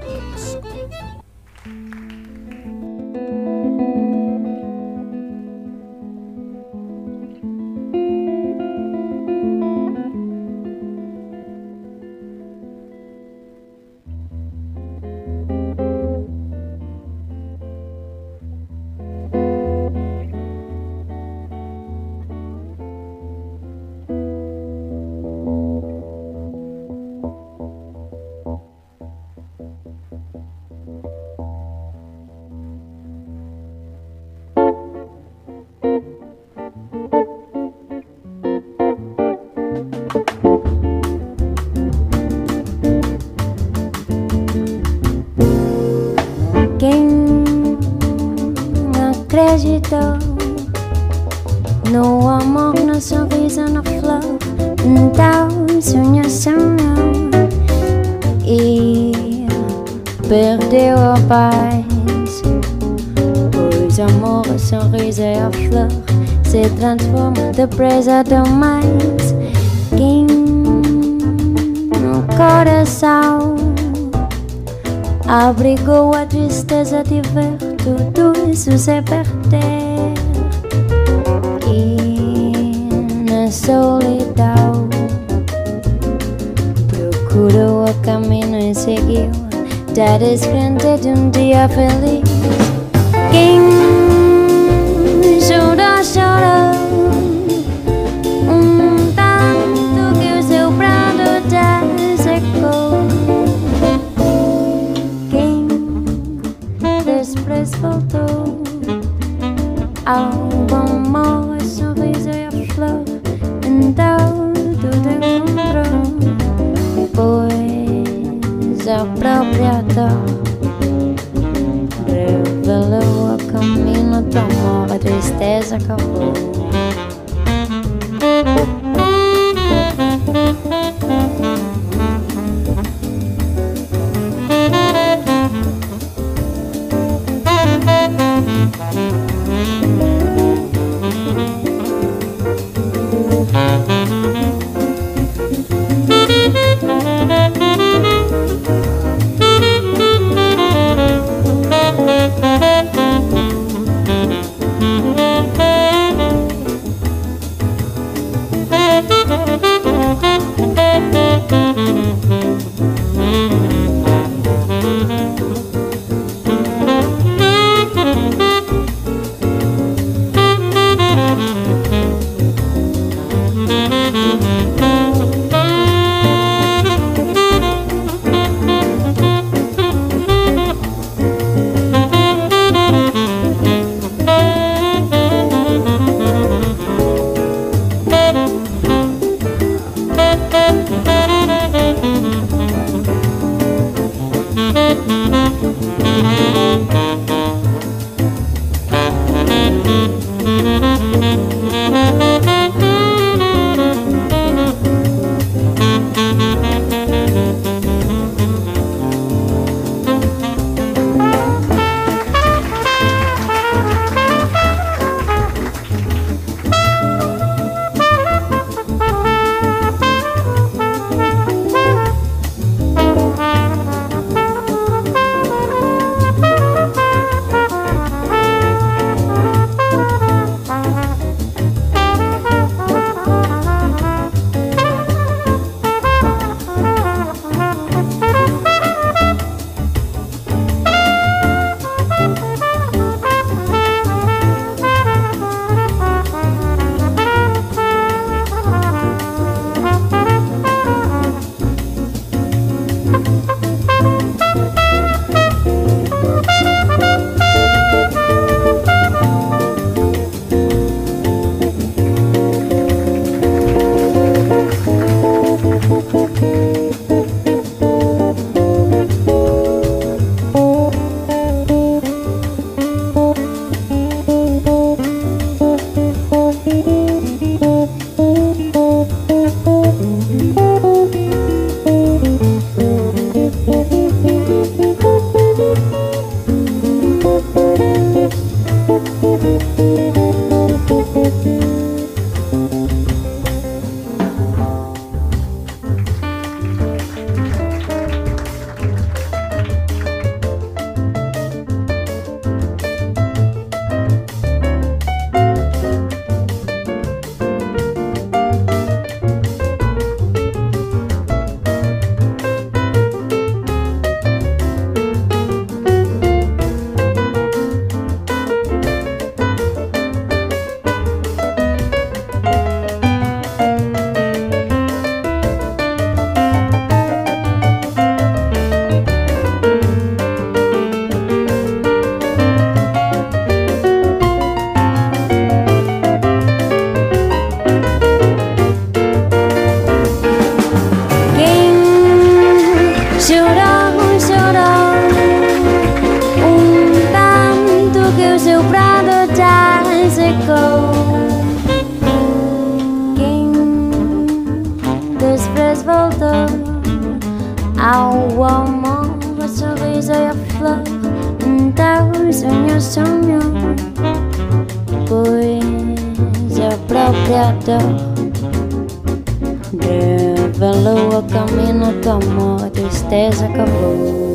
tristeza acabou.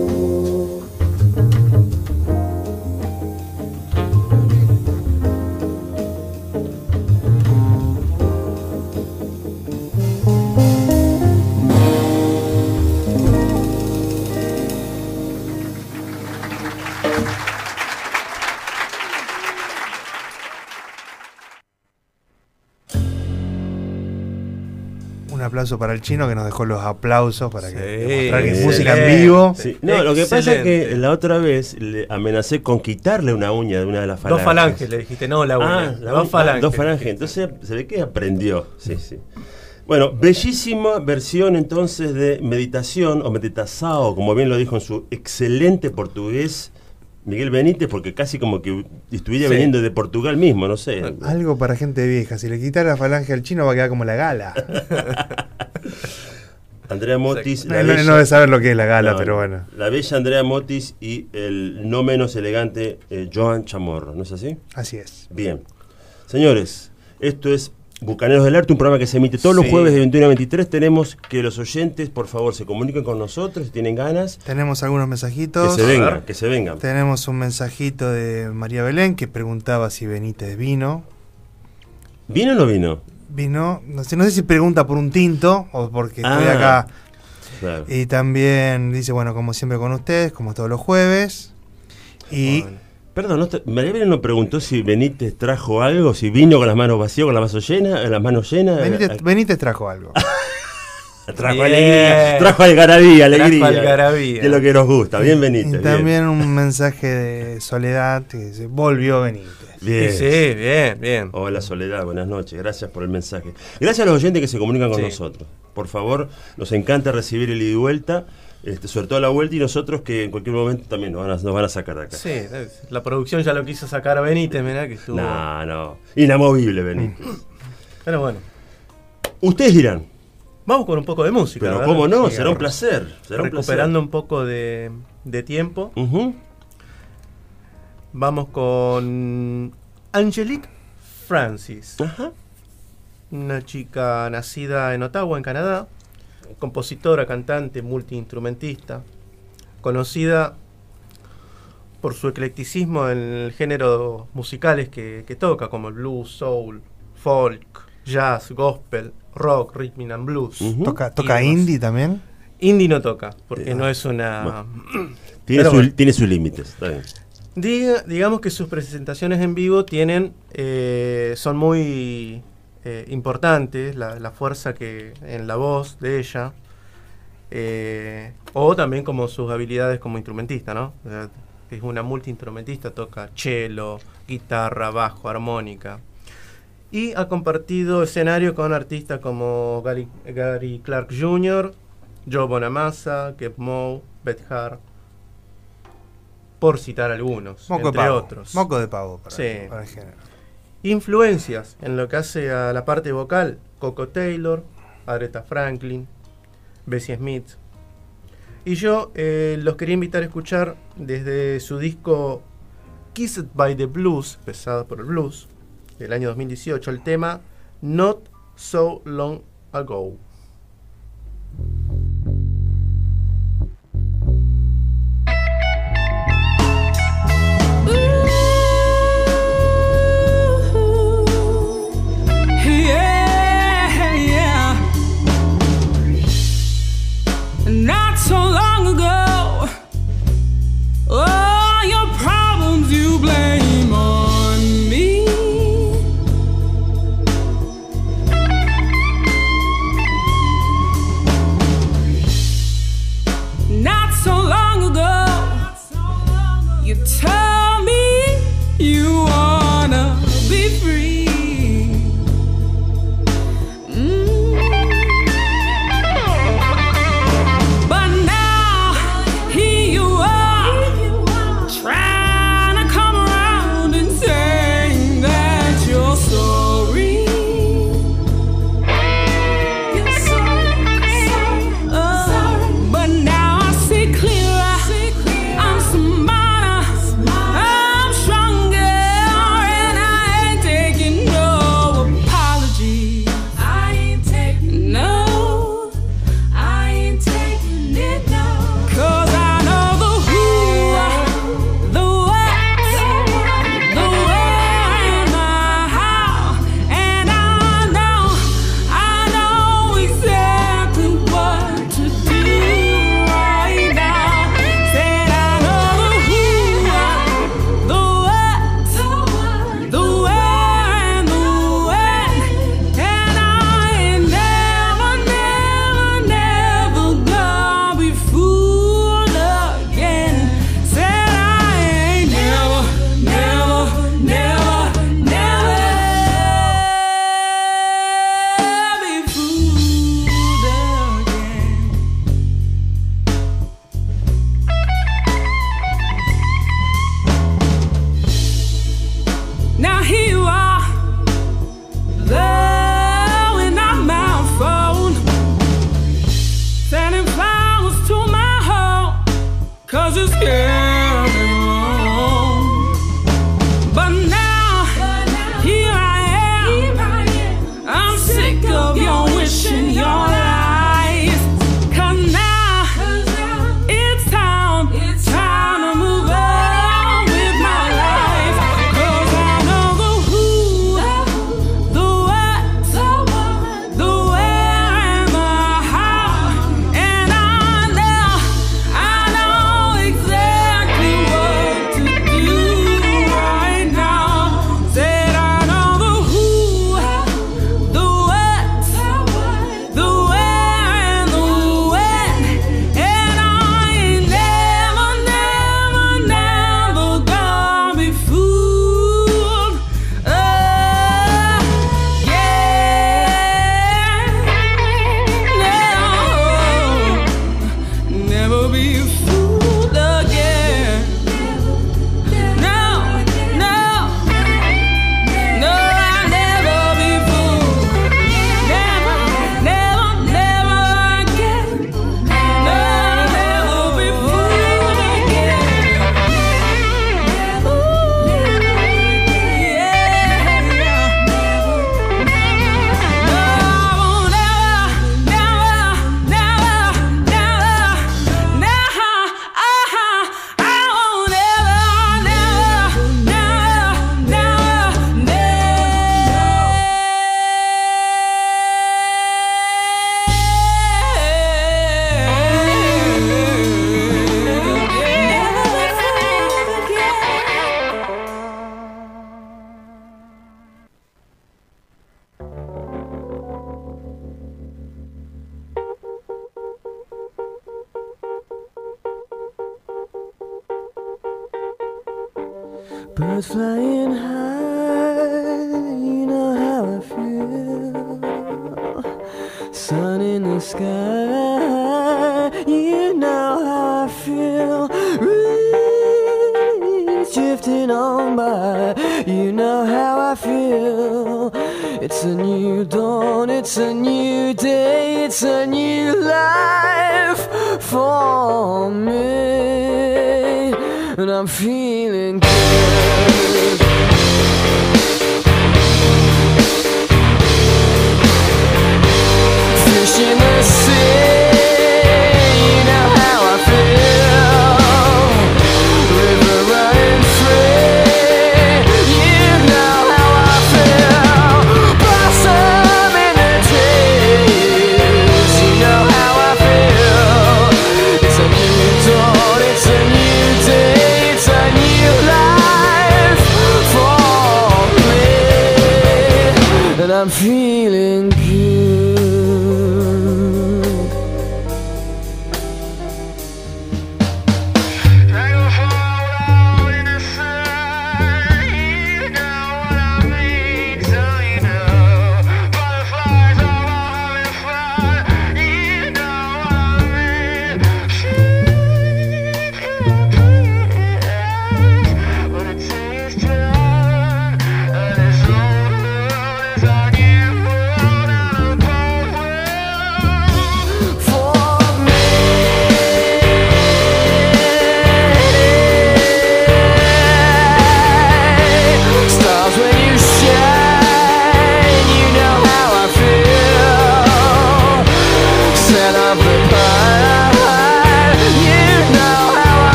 Aplauso para el chino que nos dejó los aplausos para que demostrar que es música en vivo. Sí. No, lo que pasa es que la otra vez le amenacé con quitarle una uña de una de las falanges. Dos falanges, le dijiste, no la uña. Ah, la dos uña- falanges. Dos falanges. Entonces se ve que aprendió. Sí, sí. Bueno, bellísima versión entonces de meditación o meditação, como bien lo dijo en su excelente portugués Miguel Benítez, porque casi como que estuviera Sí. viniendo de Portugal mismo, no sé. Algo para gente vieja. Si le quitara la falange al chino va a quedar como la gala. Andrea Motis. No, no- no debe saber lo que es la gala, pero bueno. La bella Andrea Motis y el no menos elegante eh, Joan Chamorro, ¿no es así? Así es. Bien. Señores, esto es Bucaneros del Arte, un programa que se emite todos los jueves de 21 a 23. Tenemos que los oyentes, por favor, se comuniquen con nosotros si tienen ganas. Tenemos algunos Que mensajitos. se vengan, que se vengan. Tenemos un mensajito de María Belén que preguntaba si Benítez vino. ¿Vino o no vino? Vino, no sé, no sé si pregunta por un tinto o porque estoy Ah. acá. Claro. Y también dice, bueno, como siempre con ustedes, como todos los jueves. Y Bueno. Perdón, no está- María Belén nos preguntó si Benítez trajo algo, si vino con las manos vacías, con las manos llenas, las manos llenas. Benítez, Eh, Benítez trajo algo. trajo Bien. alegría, trajo algarabía, Trajo alegría. algarabía. Que es lo que nos gusta. Bien, y Benítez. bien. también un mensaje de Soledad que dice, volvió Benítez. Bien. Sí, sí, bien, bien. Hola Soledad, buenas noches, gracias por el mensaje. Gracias a los oyentes que se comunican con Sí. nosotros. Por favor, nos encanta recibir el ida y vuelta, este, sobre todo la vuelta y nosotros que en cualquier momento también nos van a, nos van a sacar de acá. Sí, la producción ya lo quiso sacar a Benítez, mirá que estuvo. No, no, inamovible Benítez. Pero bueno, Ustedes dirán, vamos con un poco de música. pero ¿verdad? cómo no, Sí, será un placer. Será un Recuperando un poco de, de tiempo, placer. Vamos con Angelique Francis, Ajá. una chica nacida en Ottawa, en Canadá, compositora, cantante, multiinstrumentista, conocida por su eclecticismo en el género musicales que, que toca, como el blues, soul, folk, jazz, gospel, rock, rhythm and blues. ¿Toca, toca indie también? Indie no toca, porque Eh, no es una... Tiene, Pero su- bueno. tiene sus límites. Diga- digamos que sus presentaciones en vivo tienen eh, son muy eh, importantes, la, la fuerza que en la voz de ella, eh, o también como sus habilidades como instrumentista, ¿no? Es una multiinstrumentista, toca cello, guitarra, bajo, armónica. Y ha compartido escenario con artistas como Gary, Gary Clark Jr., Joe Bonamassa, Kev Moe, Beth Hart, por citar algunos, Moco de entre pavo. otros. Moco de pavo para, Sí. para el género. Influencias en lo que hace a la parte vocal, Coco Taylor, Aretha Franklin, Bessie Smith. Y yo eh, los quería invitar a escuchar desde su disco Kissed by the Blues, pesada por el blues, del año 2018, el tema Not So Long Ago.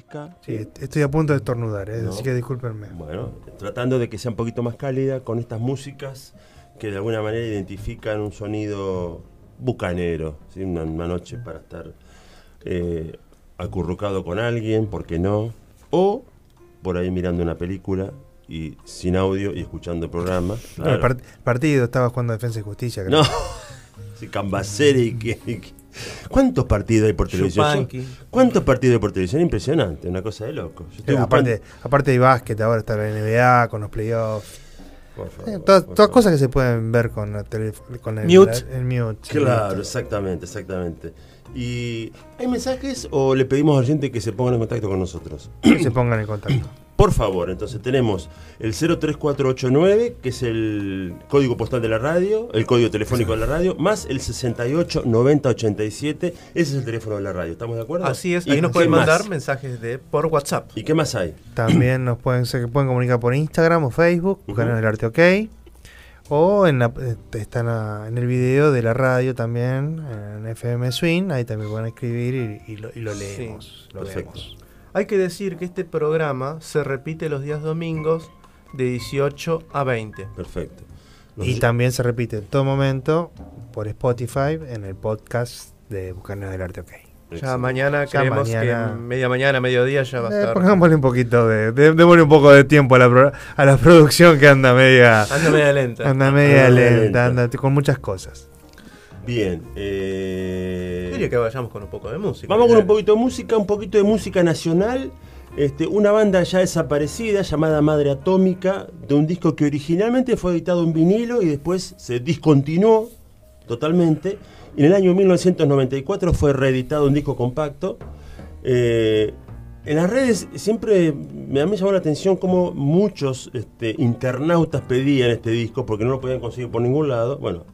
Fresca. Sí, est- estoy a punto de estornudar, eh, No. así que discúlpenme. Bueno, tratando de que sea un poquito más cálida con estas músicas que de alguna manera identifican un sonido bucanero, ¿sí? una, una noche para estar eh, acurrucado con alguien, ¿por qué no? O por ahí mirando una película y sin audio y escuchando el programa. No, el part- partido estaba jugando Defensa y Justicia. creo. No, sí, Cambacere y que, y que- ¿Cuántos partidos hay por televisión? ¿Cuántos partidos hay por televisión? Impresionante, una cosa de loco. Yo estoy Eh, aparte, aparte de básquet, ahora está la NBA con los playoffs. Favor, Eh, todas todas cosas que se pueden ver con, la tele- con el Mute. la- el mute. Claro, mute. exactamente, exactamente. ¿Y hay mensajes o le pedimos a la gente que se pongan en contacto con nosotros? Que se pongan en contacto. Por favor, entonces tenemos el 03489, que es el código postal de la radio, el código telefónico de la radio, más el 689087, ese es el teléfono de la radio, ¿estamos de acuerdo? Así es, ¿Y ahí nos pueden más? mandar mensajes de por WhatsApp. ¿Y qué más hay? También nos pueden, se pueden comunicar por Instagram o Facebook, Ujú. Bucaneros del Arte OK. O en la, eh, están a- en el video de la radio también, en FM Swing, ahí también pueden escribir y, y lo, y lo Sí, leemos. lo perfecto. Hay que decir que este programa se repite los días domingos de 18 a 20. Perfecto. Los- Y también se repite en todo momento por Spotify en el podcast de Bucaneros del Arte OK. Ya mañana Ya creemos mañana. que media mañana, mediodía ya va a Eh, estar. pongámosle un poquito de, de- démosle un poco de tiempo a la, pro- a la producción que anda media, Anda media lenta. anda media Anda media lenta, lenta. anda con muchas cosas. Bien. eh, diría que vayamos con un poco de música. Vamos con un poquito de música, un poquito de música nacional. Este, una banda ya desaparecida llamada Madre Atómica, de un disco que originalmente fue editado en vinilo y después se discontinuó totalmente. Y en el año 1994 fue reeditado un disco compacto. Eh, en las redes siempre me, a mí llamó la atención cómo muchos este, internautas pedían este disco porque no lo podían conseguir por ningún lado. Bueno,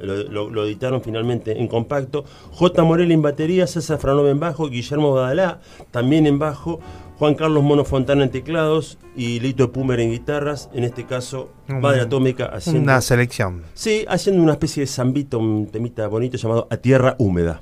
lo, lo- lo editaron finalmente en compacto. J. Morel en batería, César Franova en bajo, Guillermo Badalá también en bajo, Juan Carlos Mono Fontana en teclados y Lito Pumer en guitarras, en este caso Madre Atómica haciendo... Una selección. Sí, haciendo una especie de zambito, un temita bonito llamado A Tierra Húmeda.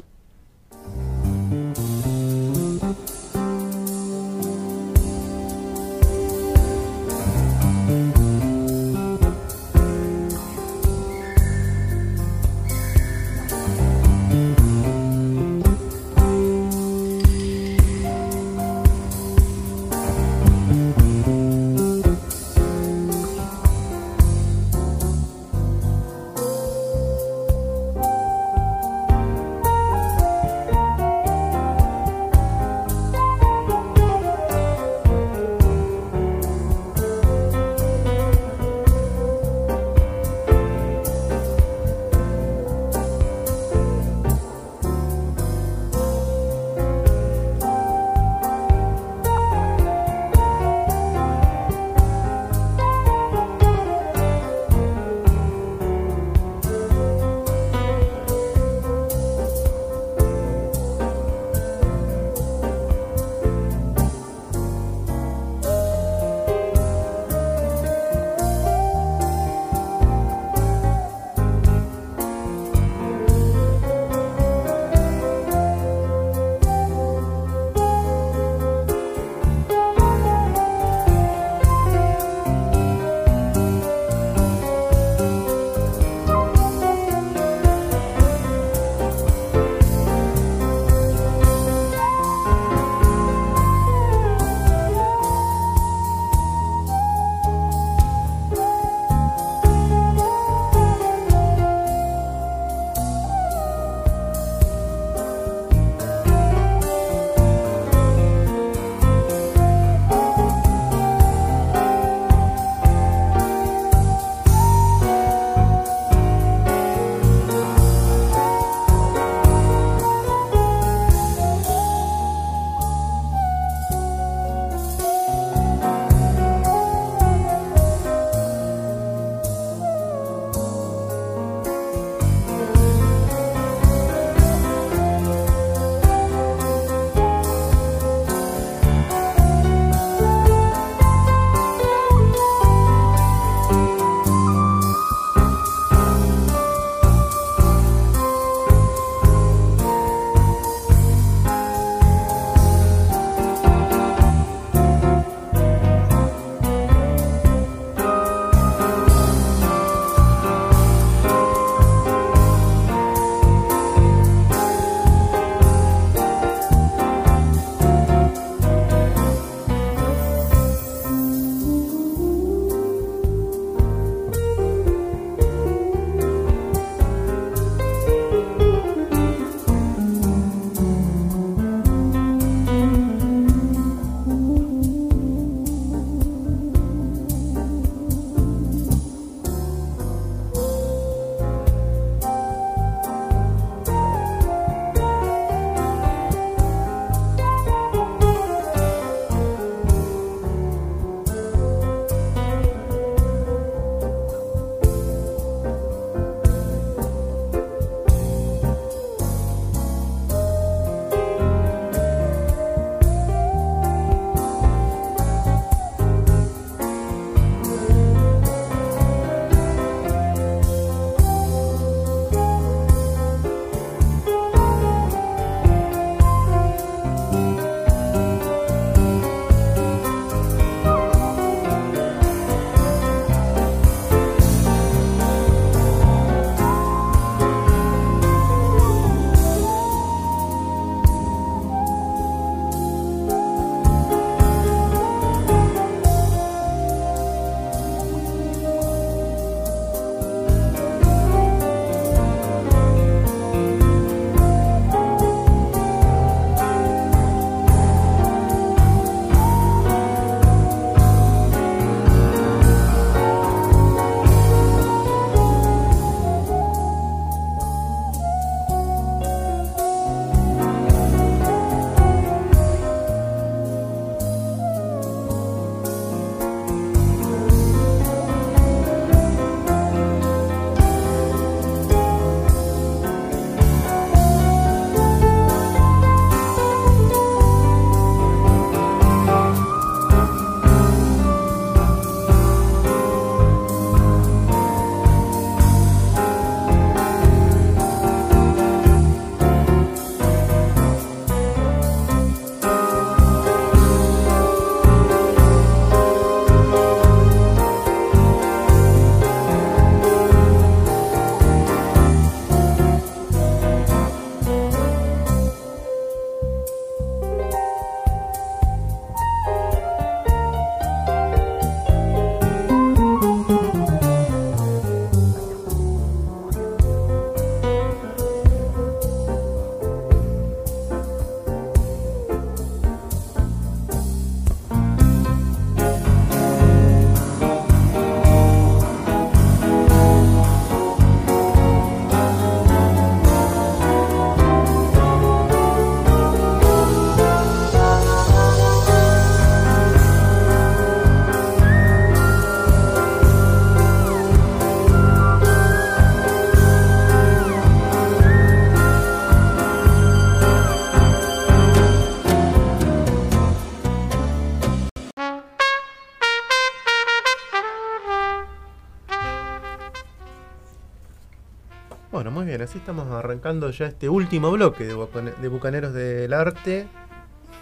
Bien, así estamos arrancando ya este último bloque de, Bucane- de Bucaneros del Arte,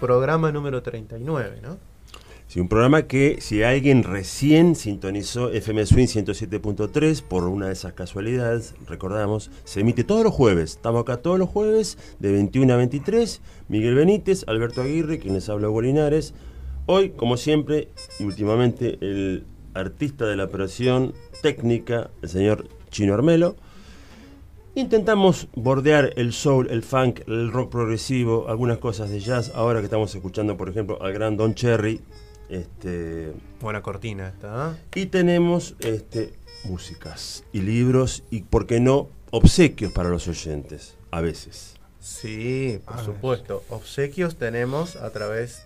programa número 39, ¿no? Sí, un programa que si alguien recién sintonizó FM Swing 107.3 por una de esas casualidades, recordamos, se emite todos los jueves. Estamos acá todos los jueves de 21 a 23. Miguel Benítez, Alberto Aguirre, quien les habla Hugo Linares. Hoy, como siempre, y últimamente, el artista de la operación técnica, el señor Chino Armelo. Intentamos bordear el soul, el funk, el rock progresivo, algunas cosas de jazz. Ahora que estamos escuchando, por ejemplo, al gran Don Cherry. Este, Buena cortina esta, ¿ah? y tenemos este, músicas y libros y, ¿por qué no, obsequios para los oyentes? A veces. Sí, por A ver. supuesto. Obsequios tenemos a través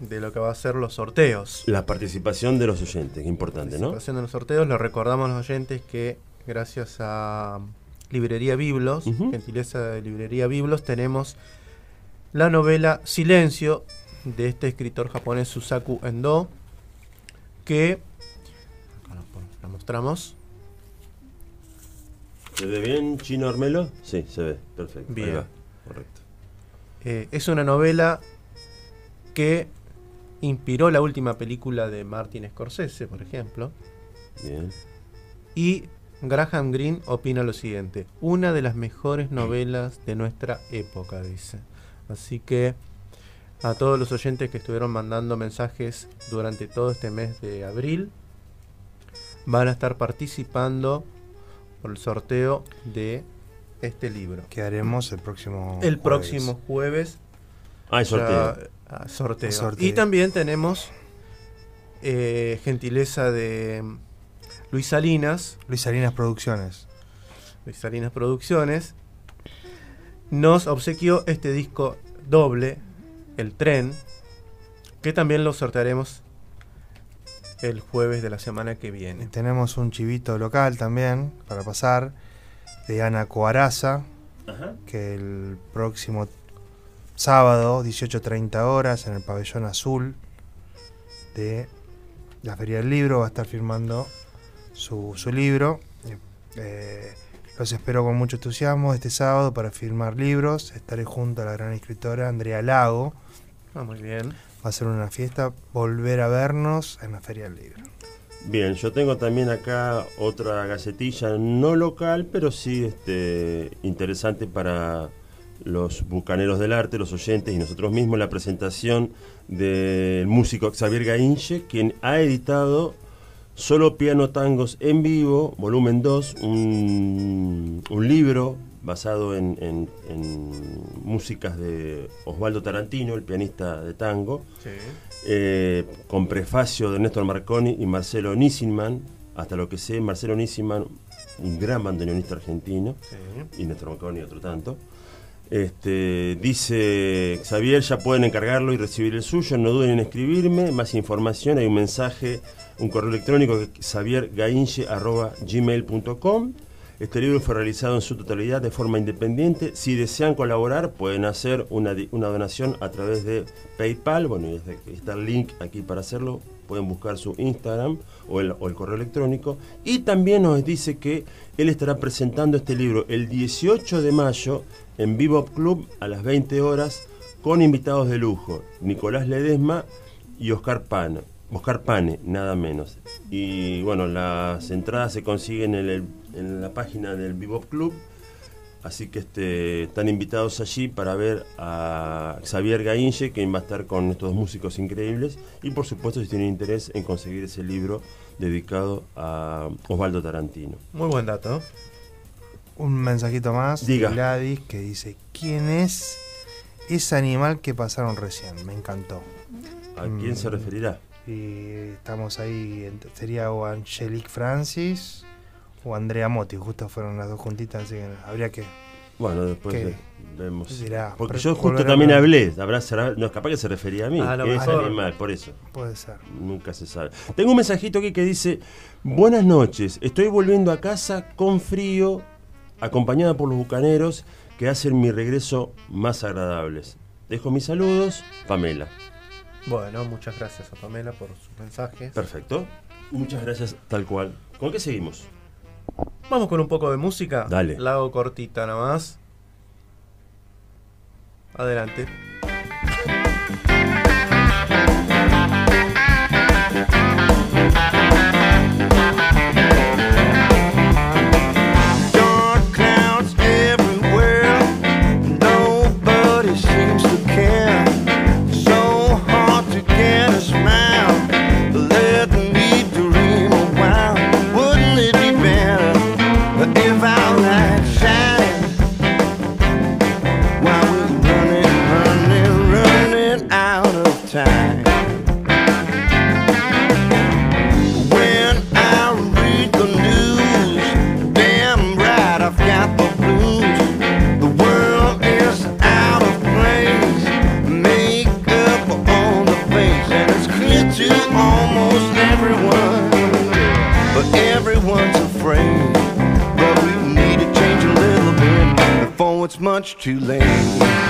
de lo que va a ser los sorteos. La participación de los oyentes, que importante, ¿no? Participación de los sorteos. Le recordamos a los oyentes que gracias a Librería Biblos, Ujú. gentileza de Librería Biblos, tenemos la novela Silencio de este escritor japonés Susaku Endo, que la mostramos. ¿Se ve bien, Chino Armelo? Sí, se ve, perfecto. ahí Bien. va, correcto. Eh, es una novela que inspiró la última película de Martin Scorsese, por ejemplo. Bien. Y Graham Greene opina lo siguiente: una de las mejores novelas de nuestra época, dice. Así que a todos los oyentes que estuvieron mandando mensajes durante todo este mes de abril, van a estar participando por el sorteo de este libro. Que haremos el próximo. El jueves. próximo jueves Ah, el sorteo. ya, sorteo. Sorteo. Y también tenemos eh, gentileza de Luis Salinas, Luis Salinas Producciones. Luis Salinas Producciones, nos obsequió este disco doble, El Tren, que también lo sortearemos el jueves de la semana que Y viene. tenemos un chivito local también para pasar de Ana Coaraza, Ajá. que el próximo sábado, 18.30 horas, en el pabellón azul de la Feria del Libro, va a estar firmando su, su libro. Eh, los espero con mucho entusiasmo este sábado para firmar libros. Estaré junto a la gran escritora Andrea Lago. Ah, muy bien. Va a ser una fiesta, volver a vernos en la Feria del Libro. Bien, yo tengo también acá otra gacetilla, no local, pero sí este, interesante para los bucaneros del arte, los oyentes y nosotros mismos, la presentación del músico Xavier Gainche, quien ha editado Solo Piano Tangos en Vivo, volumen 2, un, un libro basado en, en- en músicas de Osvaldo Tarantino, el pianista de tango, Sí. eh, con prefacio de Néstor Marconi y Marcelo Nissinman. Hasta lo que sé, Marcelo Nissinman, un gran bandoneonista argentino, sí. y Néstor Marconi otro tanto. Este, dice Xavier, ya pueden encargarlo y recibir el suyo, no duden en escribirme, más información, hay un mensaje, un correo electrónico que es xaviergainche.gmail.com. Este libro fue realizado en su totalidad de forma independiente. Si desean colaborar, pueden hacer una, donación a través de PayPal. Bueno, está el link aquí para hacerlo. Pueden buscar su Instagram o el, correo electrónico. Y también nos dice que él estará presentando este libro el 18 de mayo en Bebop Club a las 20 horas con invitados de lujo. Nicolás Ledesma y Oscar Pane. Oscar Pane, nada menos. Y bueno, las entradas se consiguen en, el- en la página del Bebop Club. Así que este, están invitados allí para ver a Xavier Gainche, quien va a estar con estos músicos increíbles. Y por supuesto, si tienen interés en conseguir ese libro dedicado a Osvaldo Tarantino. Muy buen dato. Un mensajito más Diga. de Gladys que dice: ¿Quién es ese animal que pasaron recién? Me encantó. ¿A quién se Mm. referirá? Y estamos ahí, en- sería o Angelique Francis o Andrea Motti, justo fueron las dos juntitas, así que habría que. Bueno, después ¿Qué? ve- vemos. Dirá, Porque yo justo a también hablé, habrá, será- no, capaz que se refería a mí. Que es mejor. animal, por eso. Puede ser. Nunca se sabe. Tengo un mensajito aquí que dice: Buenas noches, estoy volviendo a casa con frío, acompañada por los bucaneros que hacen mi regreso más agradables. Dejo mis saludos, Pamela. Bueno, muchas gracias a Pamela por sus mensajes. Perfecto. Muchas gracias, tal cual. ¿Con qué seguimos? Vamos con un poco de música. Dale. La hago cortita nada más. Adelante. too late.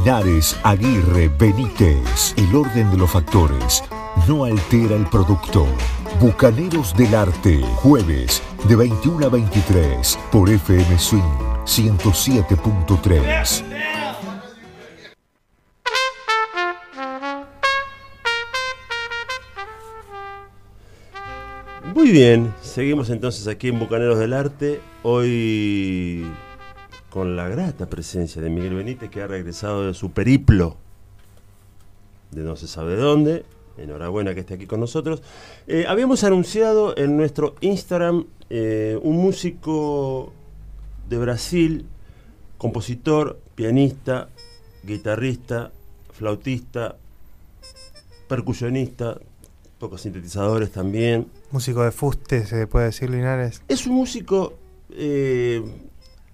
Linares Aguirre Benítez. El orden de los factores no altera el producto. Bucaneros del Arte, jueves de 21 a 23 por FM Swing 107.3. Muy bien, seguimos entonces aquí en Bucaneros del Arte. Hoy con la grata presencia de Miguel Benítez, que ha regresado de su periplo de no se sabe dónde. Enhorabuena que esté aquí con nosotros. Eh, habíamos anunciado en nuestro Instagram eh, un músico de Brasil, compositor, pianista, guitarrista, flautista, percusionista, toca sintetizadores también. Músico de fuste, se puede decir, Linares. Es un músico eh,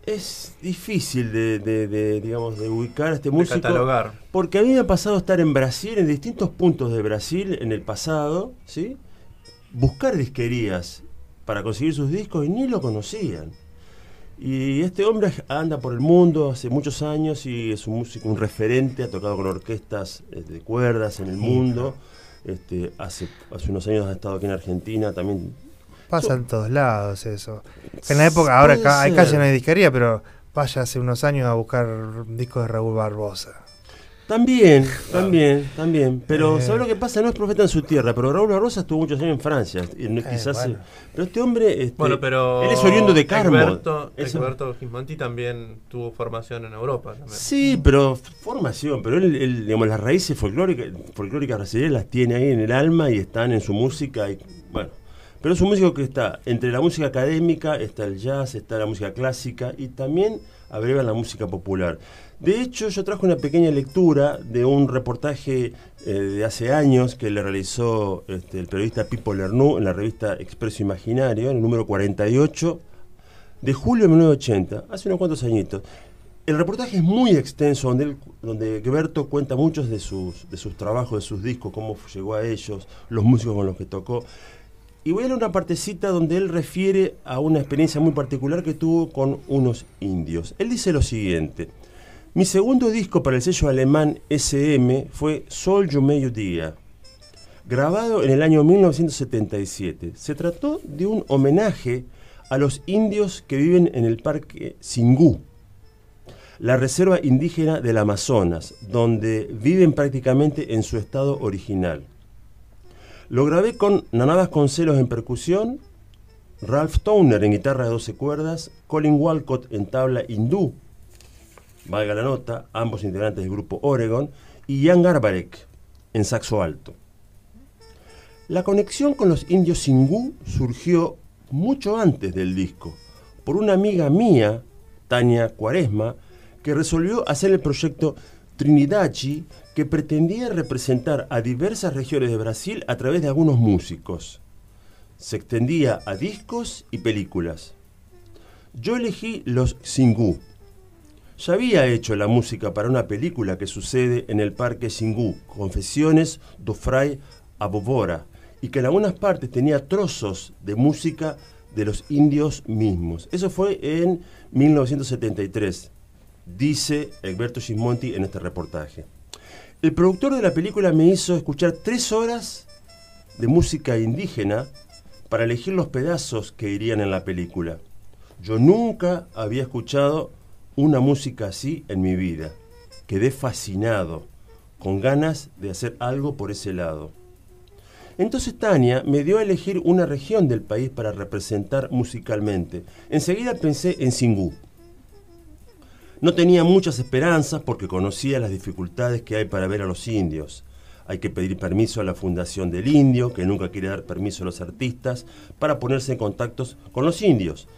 es difícil de, de- de, digamos, de ubicar a este De músico. catalogar. Porque a mí me ha pasado estar en Brasil, en distintos puntos de Brasil, en el pasado, ¿sí? Buscar disquerías para conseguir sus discos y ni lo conocían. Y este hombre anda por el mundo hace muchos años y es un músico, un referente, ha tocado con orquestas eh, de cuerdas en el mundo. Este, hace, hace unos años ha estado aquí en Argentina también. Pasa en todos lados eso. En la época, ahora hay casi no hay disquería, pero vaya hace unos años a buscar discos de Raúl Barbosa. También, también, también. Pero Eh. ¿sabes lo que pasa? No es profeta en su tierra, pero Raúl Barrosa estuvo muchos años en Francia. y no- Eh, quizás, bueno. Pero este hombre. este, Bueno, pero. Él es oriundo de Carmo. Egberto, Eso- Egberto Gismonti también tuvo formación en Europa. También. Sí, pero formación, pero él, él, digamos, las raíces folclóricas, folclóricas brasileñas las tiene ahí en el alma y están en su música. Y, bueno, pero es un músico que está entre la música académica, está el jazz, está la música clásica y también abreva la música popular. De hecho, yo traje una pequeña lectura de un reportaje eh, de hace años que le realizó este, el periodista Pipo Lernoux en la revista Expreso Imaginario, en el número 48 de julio de 1980, hace unos cuantos añitos. El reportaje es muy extenso, donde, él- cuenta muchos de sus, de sus trabajos, de sus discos, cómo llegó a ellos, los músicos con los que tocó. Y voy a leer una partecita donde él refiere a una experiencia muy particular que tuvo con unos indios. Él dice lo siguiente. Mi segundo disco para el sello alemán SM fue Sol yo Mediodía, grabado en el año 1977. Se trató de un homenaje a los indios que viven en el parque Singú, la reserva indígena del Amazonas, donde viven prácticamente en su estado original. Lo grabé con Naná Vasconcelos en percusión, Ralph Towner en guitarra de 12 cuerdas, Colin Walcott en tabla hindú, valga la nota, ambos integrantes del grupo Oregon, y Jan Garbarek en saxo alto. La conexión con los indios Singú surgió mucho antes del disco, por una amiga mía, Tania Cuaresma, que resolvió hacer el proyecto Trinidachi, que pretendía representar a diversas regiones de Brasil a través de algunos músicos. Se extendía a discos y películas. Yo elegí los Singú. Ya había hecho la música para una película que sucede en el Parque Singú, Confesiones do Fray Abobora, y que en algunas partes tenía trozos de música de los indios mismos. Eso fue en 1973, dice Egberto Gismonti en este reportaje. El productor de la película me hizo escuchar tres horas de música indígena para elegir los pedazos que irían en la película. Yo nunca había escuchado una música así en mi vida. Quedé fascinado, con ganas de hacer algo por ese lado. Entonces Tania me dio a elegir una región del país para representar musicalmente. Enseguida pensé en Singú. No tenía muchas esperanzas porque conocía las dificultades que hay para ver a los indios. Hay que pedir permiso a la Fundación del Indio, que nunca quiere dar permiso a los artistas, para ponerse en contactos con los indios.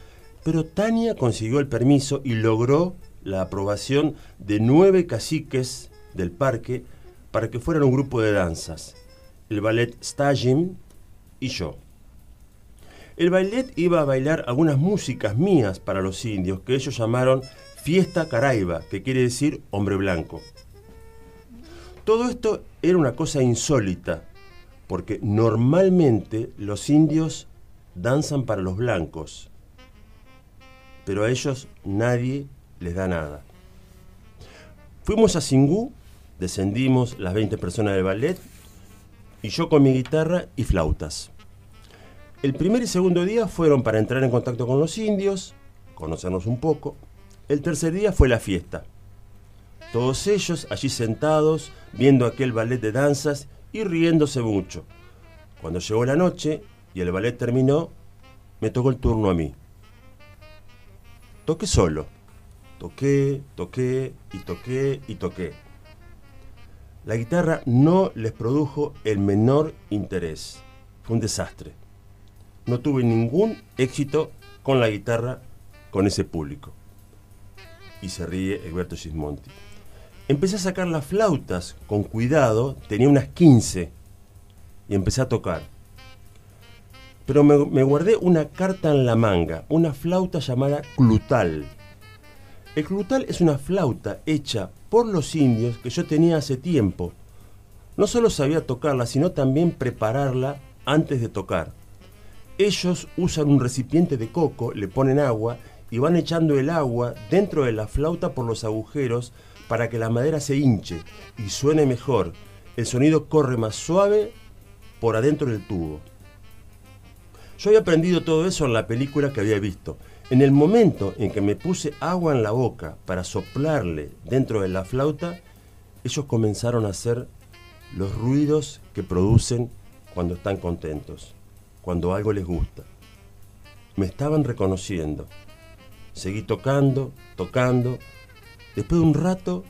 Pero Tania consiguió el permiso y logró la aprobación de nueve caciques del parque para que fueran un grupo de danzas, el ballet Stajim y yo. El ballet iba a bailar algunas músicas mías para los indios que ellos llamaron Fiesta Caraiba, que quiere decir hombre blanco. Todo esto era una cosa insólita, porque normalmente los indios danzan para los blancos, pero a ellos nadie les da nada. Fuimos a Singú, descendimos las 20 personas del ballet, y yo con mi guitarra y flautas. El primer y segundo día fueron para entrar en contacto con los indios, conocernos un poco. El tercer día fue la fiesta. Todos ellos allí sentados, viendo aquel ballet de danzas y riéndose mucho. Cuando llegó la noche y el ballet terminó, me tocó el turno a mí. Toqué solo. Toqué, toqué y toqué y toqué. La guitarra no les produjo el menor interés. Fue un desastre. No tuve ningún éxito con la guitarra con ese público. Y se ríe Egberto Gismonti. Empecé a sacar las flautas con cuidado, tenía unas 15 y empecé a tocar. Pero me, me guardé una carta en la manga, una flauta llamada clutal. El clutal es una flauta hecha por los indios que yo tenía hace tiempo. No solo sabía tocarla, sino también prepararla antes de tocar. Ellos usan un recipiente de coco, le ponen agua y van echando el agua dentro de la flauta por los agujeros para que la madera se hinche y suene mejor. El sonido corre más suave por adentro del tubo. Yo había aprendido todo eso en la película que había visto. En el momento en que me puse agua en la boca para soplarle dentro de la flauta, ellos comenzaron a hacer los ruidos que producen cuando están contentos, cuando algo les gusta. Me estaban reconociendo. Seguí tocando, tocando. Después de un rato,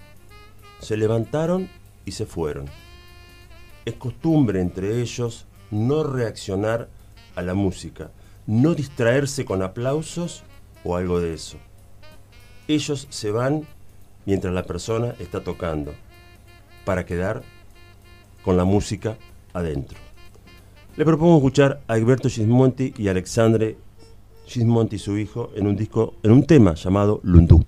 se levantaron y se fueron. Es costumbre entre ellos no reaccionar a la música, no distraerse con aplausos o algo de eso. Ellos se van mientras la persona está tocando, para quedar con la música adentro. Le propongo escuchar a Alberto Gismonti y Alexandre Gismonti, su hijo, en un disco, en un tema llamado Lundú.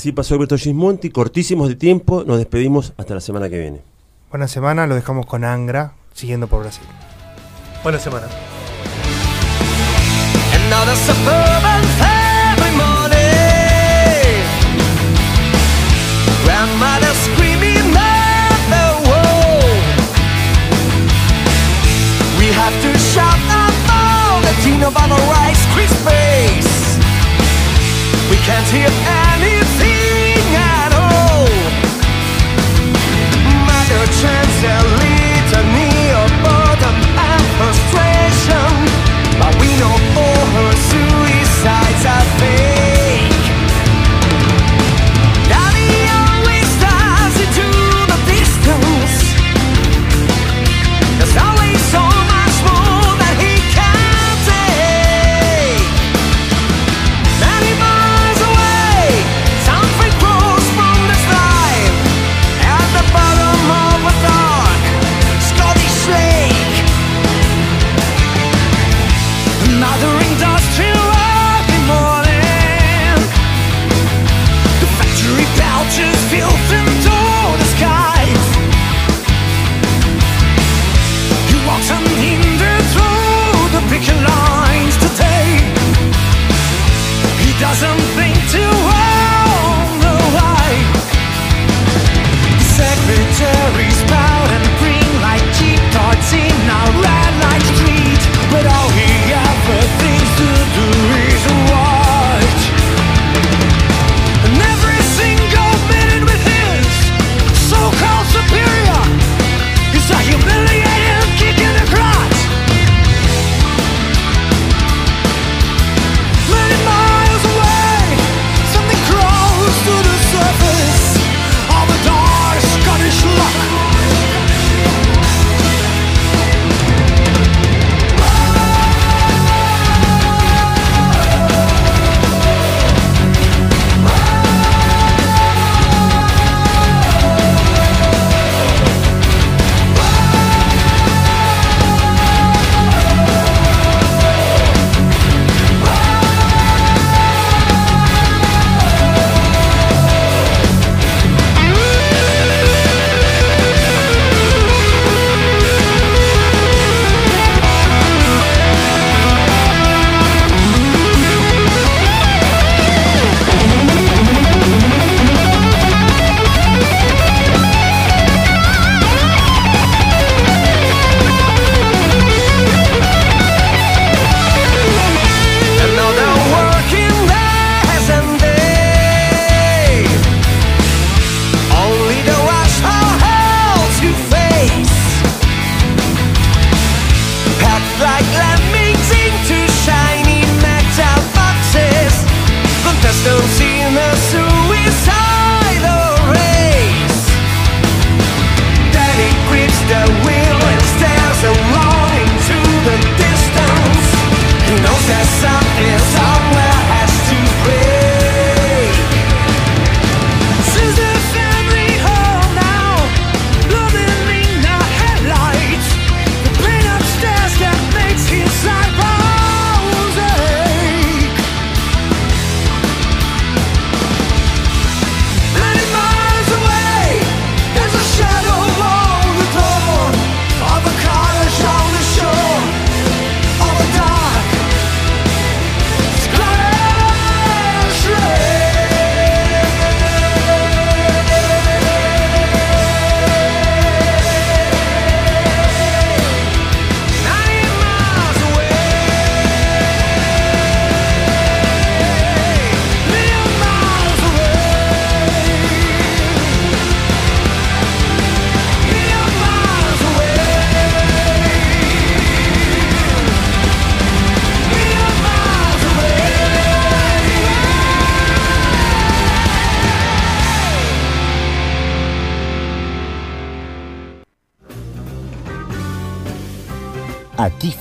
Así pasó Alberto Gismonti, cortísimos de tiempo, nos despedimos hasta la semana que viene. Buena semana, lo dejamos con Angra, siguiendo por Brasil. Buena semana. the Rice Krispies. We can't hear any. A chance to lead.